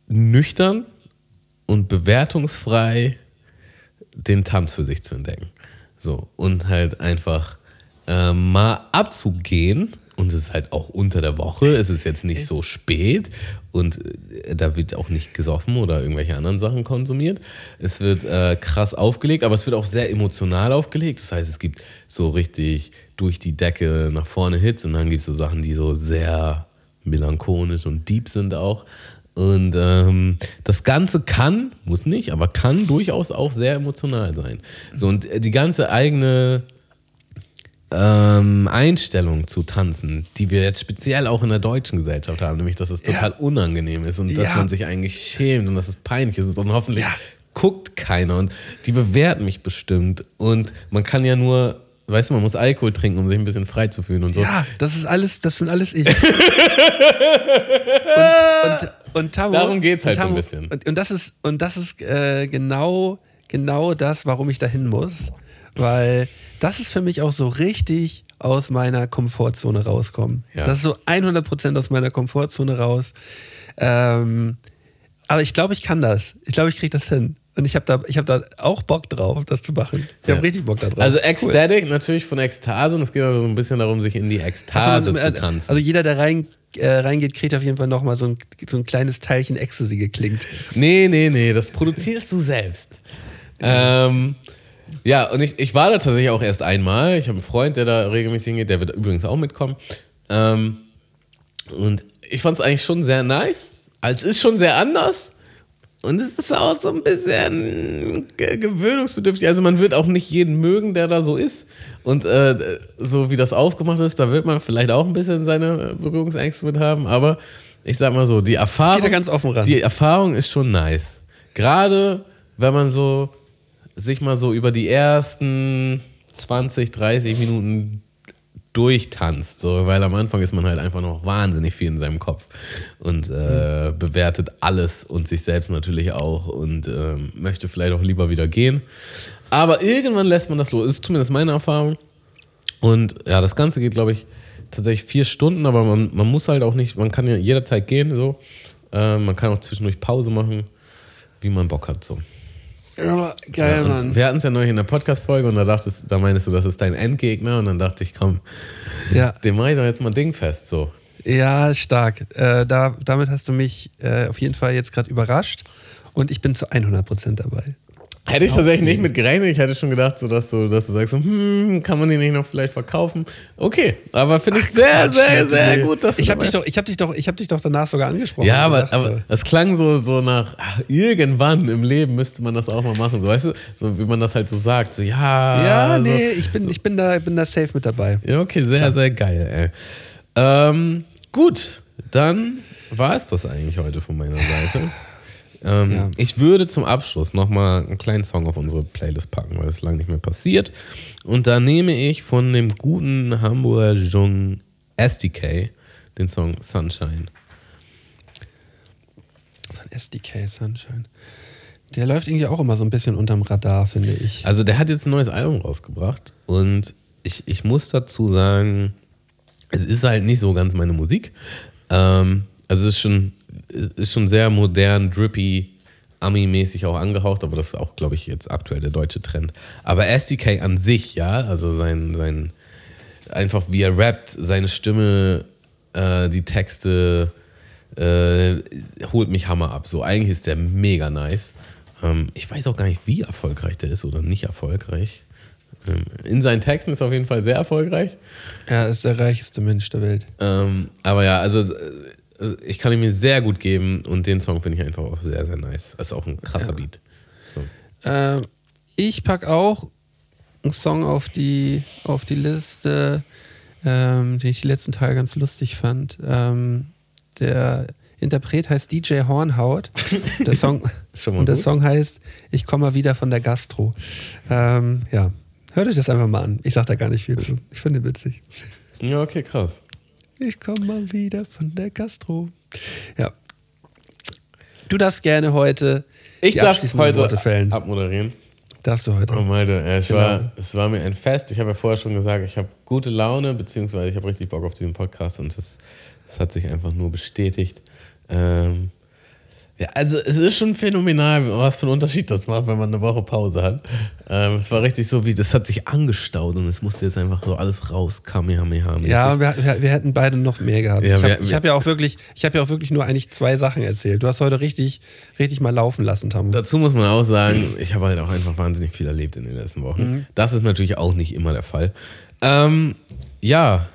nüchtern und bewertungsfrei den Tanz für sich zu entdecken. So, und halt einfach äh, mal abzugehen. Und es ist halt auch unter der Woche, es ist jetzt nicht so spät und äh, da wird auch nicht gesoffen oder irgendwelche anderen Sachen konsumiert. Es wird äh, krass aufgelegt, aber es wird auch sehr emotional aufgelegt. Das heißt, es gibt so richtig durch die Decke nach vorne Hits und dann gibt es so Sachen, die so sehr melancholisch und deep sind auch. Und ähm, das Ganze kann, muss nicht, aber kann durchaus auch sehr emotional sein. So, und äh, die ganze eigene ähm, Einstellung zu tanzen, die wir jetzt speziell auch in der deutschen Gesellschaft haben, nämlich dass es Ja. total unangenehm ist und dass Ja. man sich eigentlich schämt und dass es peinlich ist und hoffentlich Ja. guckt keiner und die bewerten mich bestimmt und man kann ja nur weißt du, man muss Alkohol trinken, um sich ein bisschen frei zu fühlen und so. Ja, das ist alles, das bin alles ich. und, und, und Tamo, Darum geht's halt und so ein Tamo, bisschen. Und, und das ist, und das ist äh, genau, genau das, warum ich dahin muss. Weil das ist für mich auch so richtig aus meiner Komfortzone rauskommen. Ja. Das ist so 100% aus meiner Komfortzone raus. Ähm, aber ich glaube, ich kann das. Ich glaube, ich kriege das hin. Und ich habe da, ich hab da auch Bock drauf, das zu machen. Ich Ja. habe richtig Bock da drauf. Also Ecstatic natürlich von Ekstase und es geht aber so ein bisschen darum, sich in die Ekstase Also, zu tanzen. also jeder, der rein, äh, reingeht, kriegt auf jeden Fall nochmal so ein, so ein kleines Teilchen Ecstasy geklingt. Nee, nee, nee, das produzierst du selbst. Ähm, ja, und ich, ich war da tatsächlich auch erst einmal. Ich habe einen Freund, der da regelmäßig hingeht, der wird übrigens auch mitkommen. Ähm, und ich fand es eigentlich schon sehr nice. Also es ist schon sehr anders. Und es ist auch so ein bisschen ge- gewöhnungsbedürftig. Also man wird auch nicht jeden mögen, der da so ist. Und äh, so wie das aufgemacht ist, da wird man vielleicht auch ein bisschen seine Berührungsängste mit haben. Aber ich sag mal so, die Erfahrung, ganz offen ran. die Erfahrung ist schon nice. Gerade wenn man so sich mal so über die ersten 20, 30 Minuten durchtanzt, so, weil am Anfang ist man halt einfach noch wahnsinnig viel in seinem Kopf und äh, bewertet alles und sich selbst natürlich auch und ähm, möchte vielleicht auch lieber wieder gehen. Aber irgendwann lässt man das los. Ist zumindest meine Erfahrung. Und ja, das Ganze geht, glaube ich, tatsächlich vier Stunden, aber man, man muss halt auch nicht, man kann ja jederzeit gehen, so. Ähm, man kann auch zwischendurch Pause machen, wie man Bock hat, so. Ja, geil, Und Mann. Wir hatten es ja neulich in der Podcast-Folge und da dachtest, da meinst du, das ist dein Endgegner und dann dachte ich, komm, Ja, dem mache ich doch jetzt mal Ding fest, so. ja stark. Äh, da, damit hast du mich äh, auf jeden Fall jetzt gerade überrascht und ich bin zu 100% dabei. Hätte ich tatsächlich nicht mit gerechnet. Ich hätte schon gedacht, so, dass, du, dass du sagst, hm, kann man den nicht noch vielleicht verkaufen? Okay, aber finde ich sehr, Quatsch, sehr, nee. sehr gut, dass du Ich habe dich, doch, ich hab dich, doch, ich hab dich doch danach sogar angesprochen. Ja, aber, gesagt, aber das klang so, so nach, ach, irgendwann im Leben müsste man das auch mal machen. So, weißt du, so wie man das halt so sagt. So, ja, Ja, so. nee, ich bin, ich bin, da, bin da safe mit dabei. Ja, okay, sehr, sehr geil, ey. Ähm, gut, dann war es das eigentlich heute von meiner Seite. Ähm, Ja. Ich würde zum Abschluss nochmal einen kleinen Song auf unsere Playlist packen, weil das lange nicht mehr passiert. Und da nehme ich von dem guten Hamburger Jung SDK den Song Sunshine. Von SDK Sunshine. Der läuft irgendwie auch immer so ein bisschen unterm Radar, finde ich. Also der hat jetzt ein neues Album rausgebracht und ich, ich muss dazu sagen, es ist halt nicht so ganz meine Musik. Ähm, also es ist schon, ist schon sehr modern, drippy, Ami-mäßig auch angehaucht, aber das ist auch, glaube ich, jetzt aktuell der deutsche Trend. Aber SDK an sich, ja, also sein, sein einfach wie er rappt, seine Stimme, äh, die Texte, äh, holt mich Hammer ab. So, eigentlich ist der mega nice. Ähm, ich weiß auch gar nicht, wie erfolgreich der ist oder nicht erfolgreich. Ähm, in seinen Texten ist er auf jeden Fall sehr erfolgreich. Er ist der reichste Mensch der Welt. Ähm, aber ja, also äh, ich kann ihn mir sehr gut geben und den Song finde ich einfach auch sehr, sehr nice. Das ist auch ein krasser Beat. So. Äh, ich packe auch einen Song auf die, auf die Liste, ähm, den ich die letzten Tage ganz lustig fand. Ähm, der Interpret heißt DJ Hornhaut. Der Song, und der gut. Song heißt Ich komme mal wieder von der Gastro. Ähm, ja, hört euch das einfach mal an. Ich sag da gar nicht viel zu. Ich finde den witzig. Ja, okay, krass. Ich komme mal wieder von der Gastro. Ja. Du darfst gerne heute Ich die darf abschließenden heute Worte fällen. abmoderieren. Darfst du heute. Oh Malte, äh, es, Genau. war, es war mir ein Fest. Ich habe ja vorher schon gesagt, ich habe gute Laune, beziehungsweise ich habe richtig Bock auf diesen Podcast und es, es hat sich einfach nur bestätigt. Ähm, ja, also es ist schon phänomenal, was für einen Unterschied das macht, wenn man eine Woche Pause hat. Ähm, es war richtig so, wie das hat sich angestaut und es musste jetzt einfach so alles raus, Kamehameha. Ja, wir, wir, wir hätten beide noch mehr gehabt. Ja, ich habe hab ja auch wirklich, ich habe ja auch wirklich nur eigentlich zwei Sachen erzählt. Du hast heute richtig, richtig mal laufen lassen, Tamu. Dazu muss man auch sagen, ich habe halt auch einfach wahnsinnig viel erlebt in den letzten Wochen. Mhm. Das ist natürlich auch nicht immer der Fall. Ähm, ja,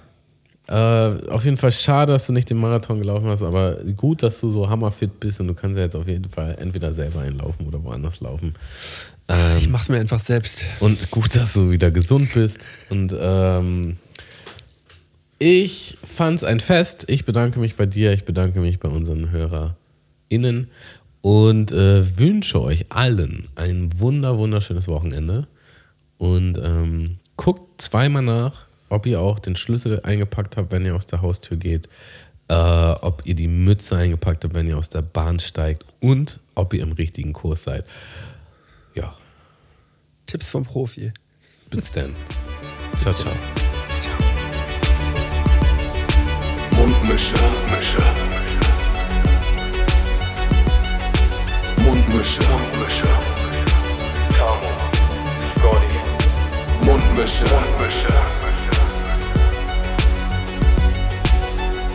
äh, auf jeden Fall schade, dass du nicht den Marathon gelaufen hast, aber gut, dass du so hammerfit bist und du kannst ja jetzt auf jeden Fall entweder selber einlaufen oder woanders laufen. Ähm, Ich mach's mir einfach selbst. und gut, dass du wieder gesund bist. Und ähm, ich fand's ein Fest. Ich bedanke mich bei dir, ich bedanke mich bei unseren HörerInnen und äh, wünsche euch allen ein wunder, wunderschönes Wochenende. Und ähm, guckt zweimal nach, ob ihr auch den Schlüssel eingepackt habt, wenn ihr aus der Haustür geht, äh, ob ihr die Mütze eingepackt habt, wenn ihr aus der Bahn steigt und ob ihr im richtigen Kurs seid. Ja, Tipps vom Profi. bis dann. Ciao, ciao. Mundmische. Mundmische. Mundmische. Tamo. Scotty. Mundmische. Mundmische.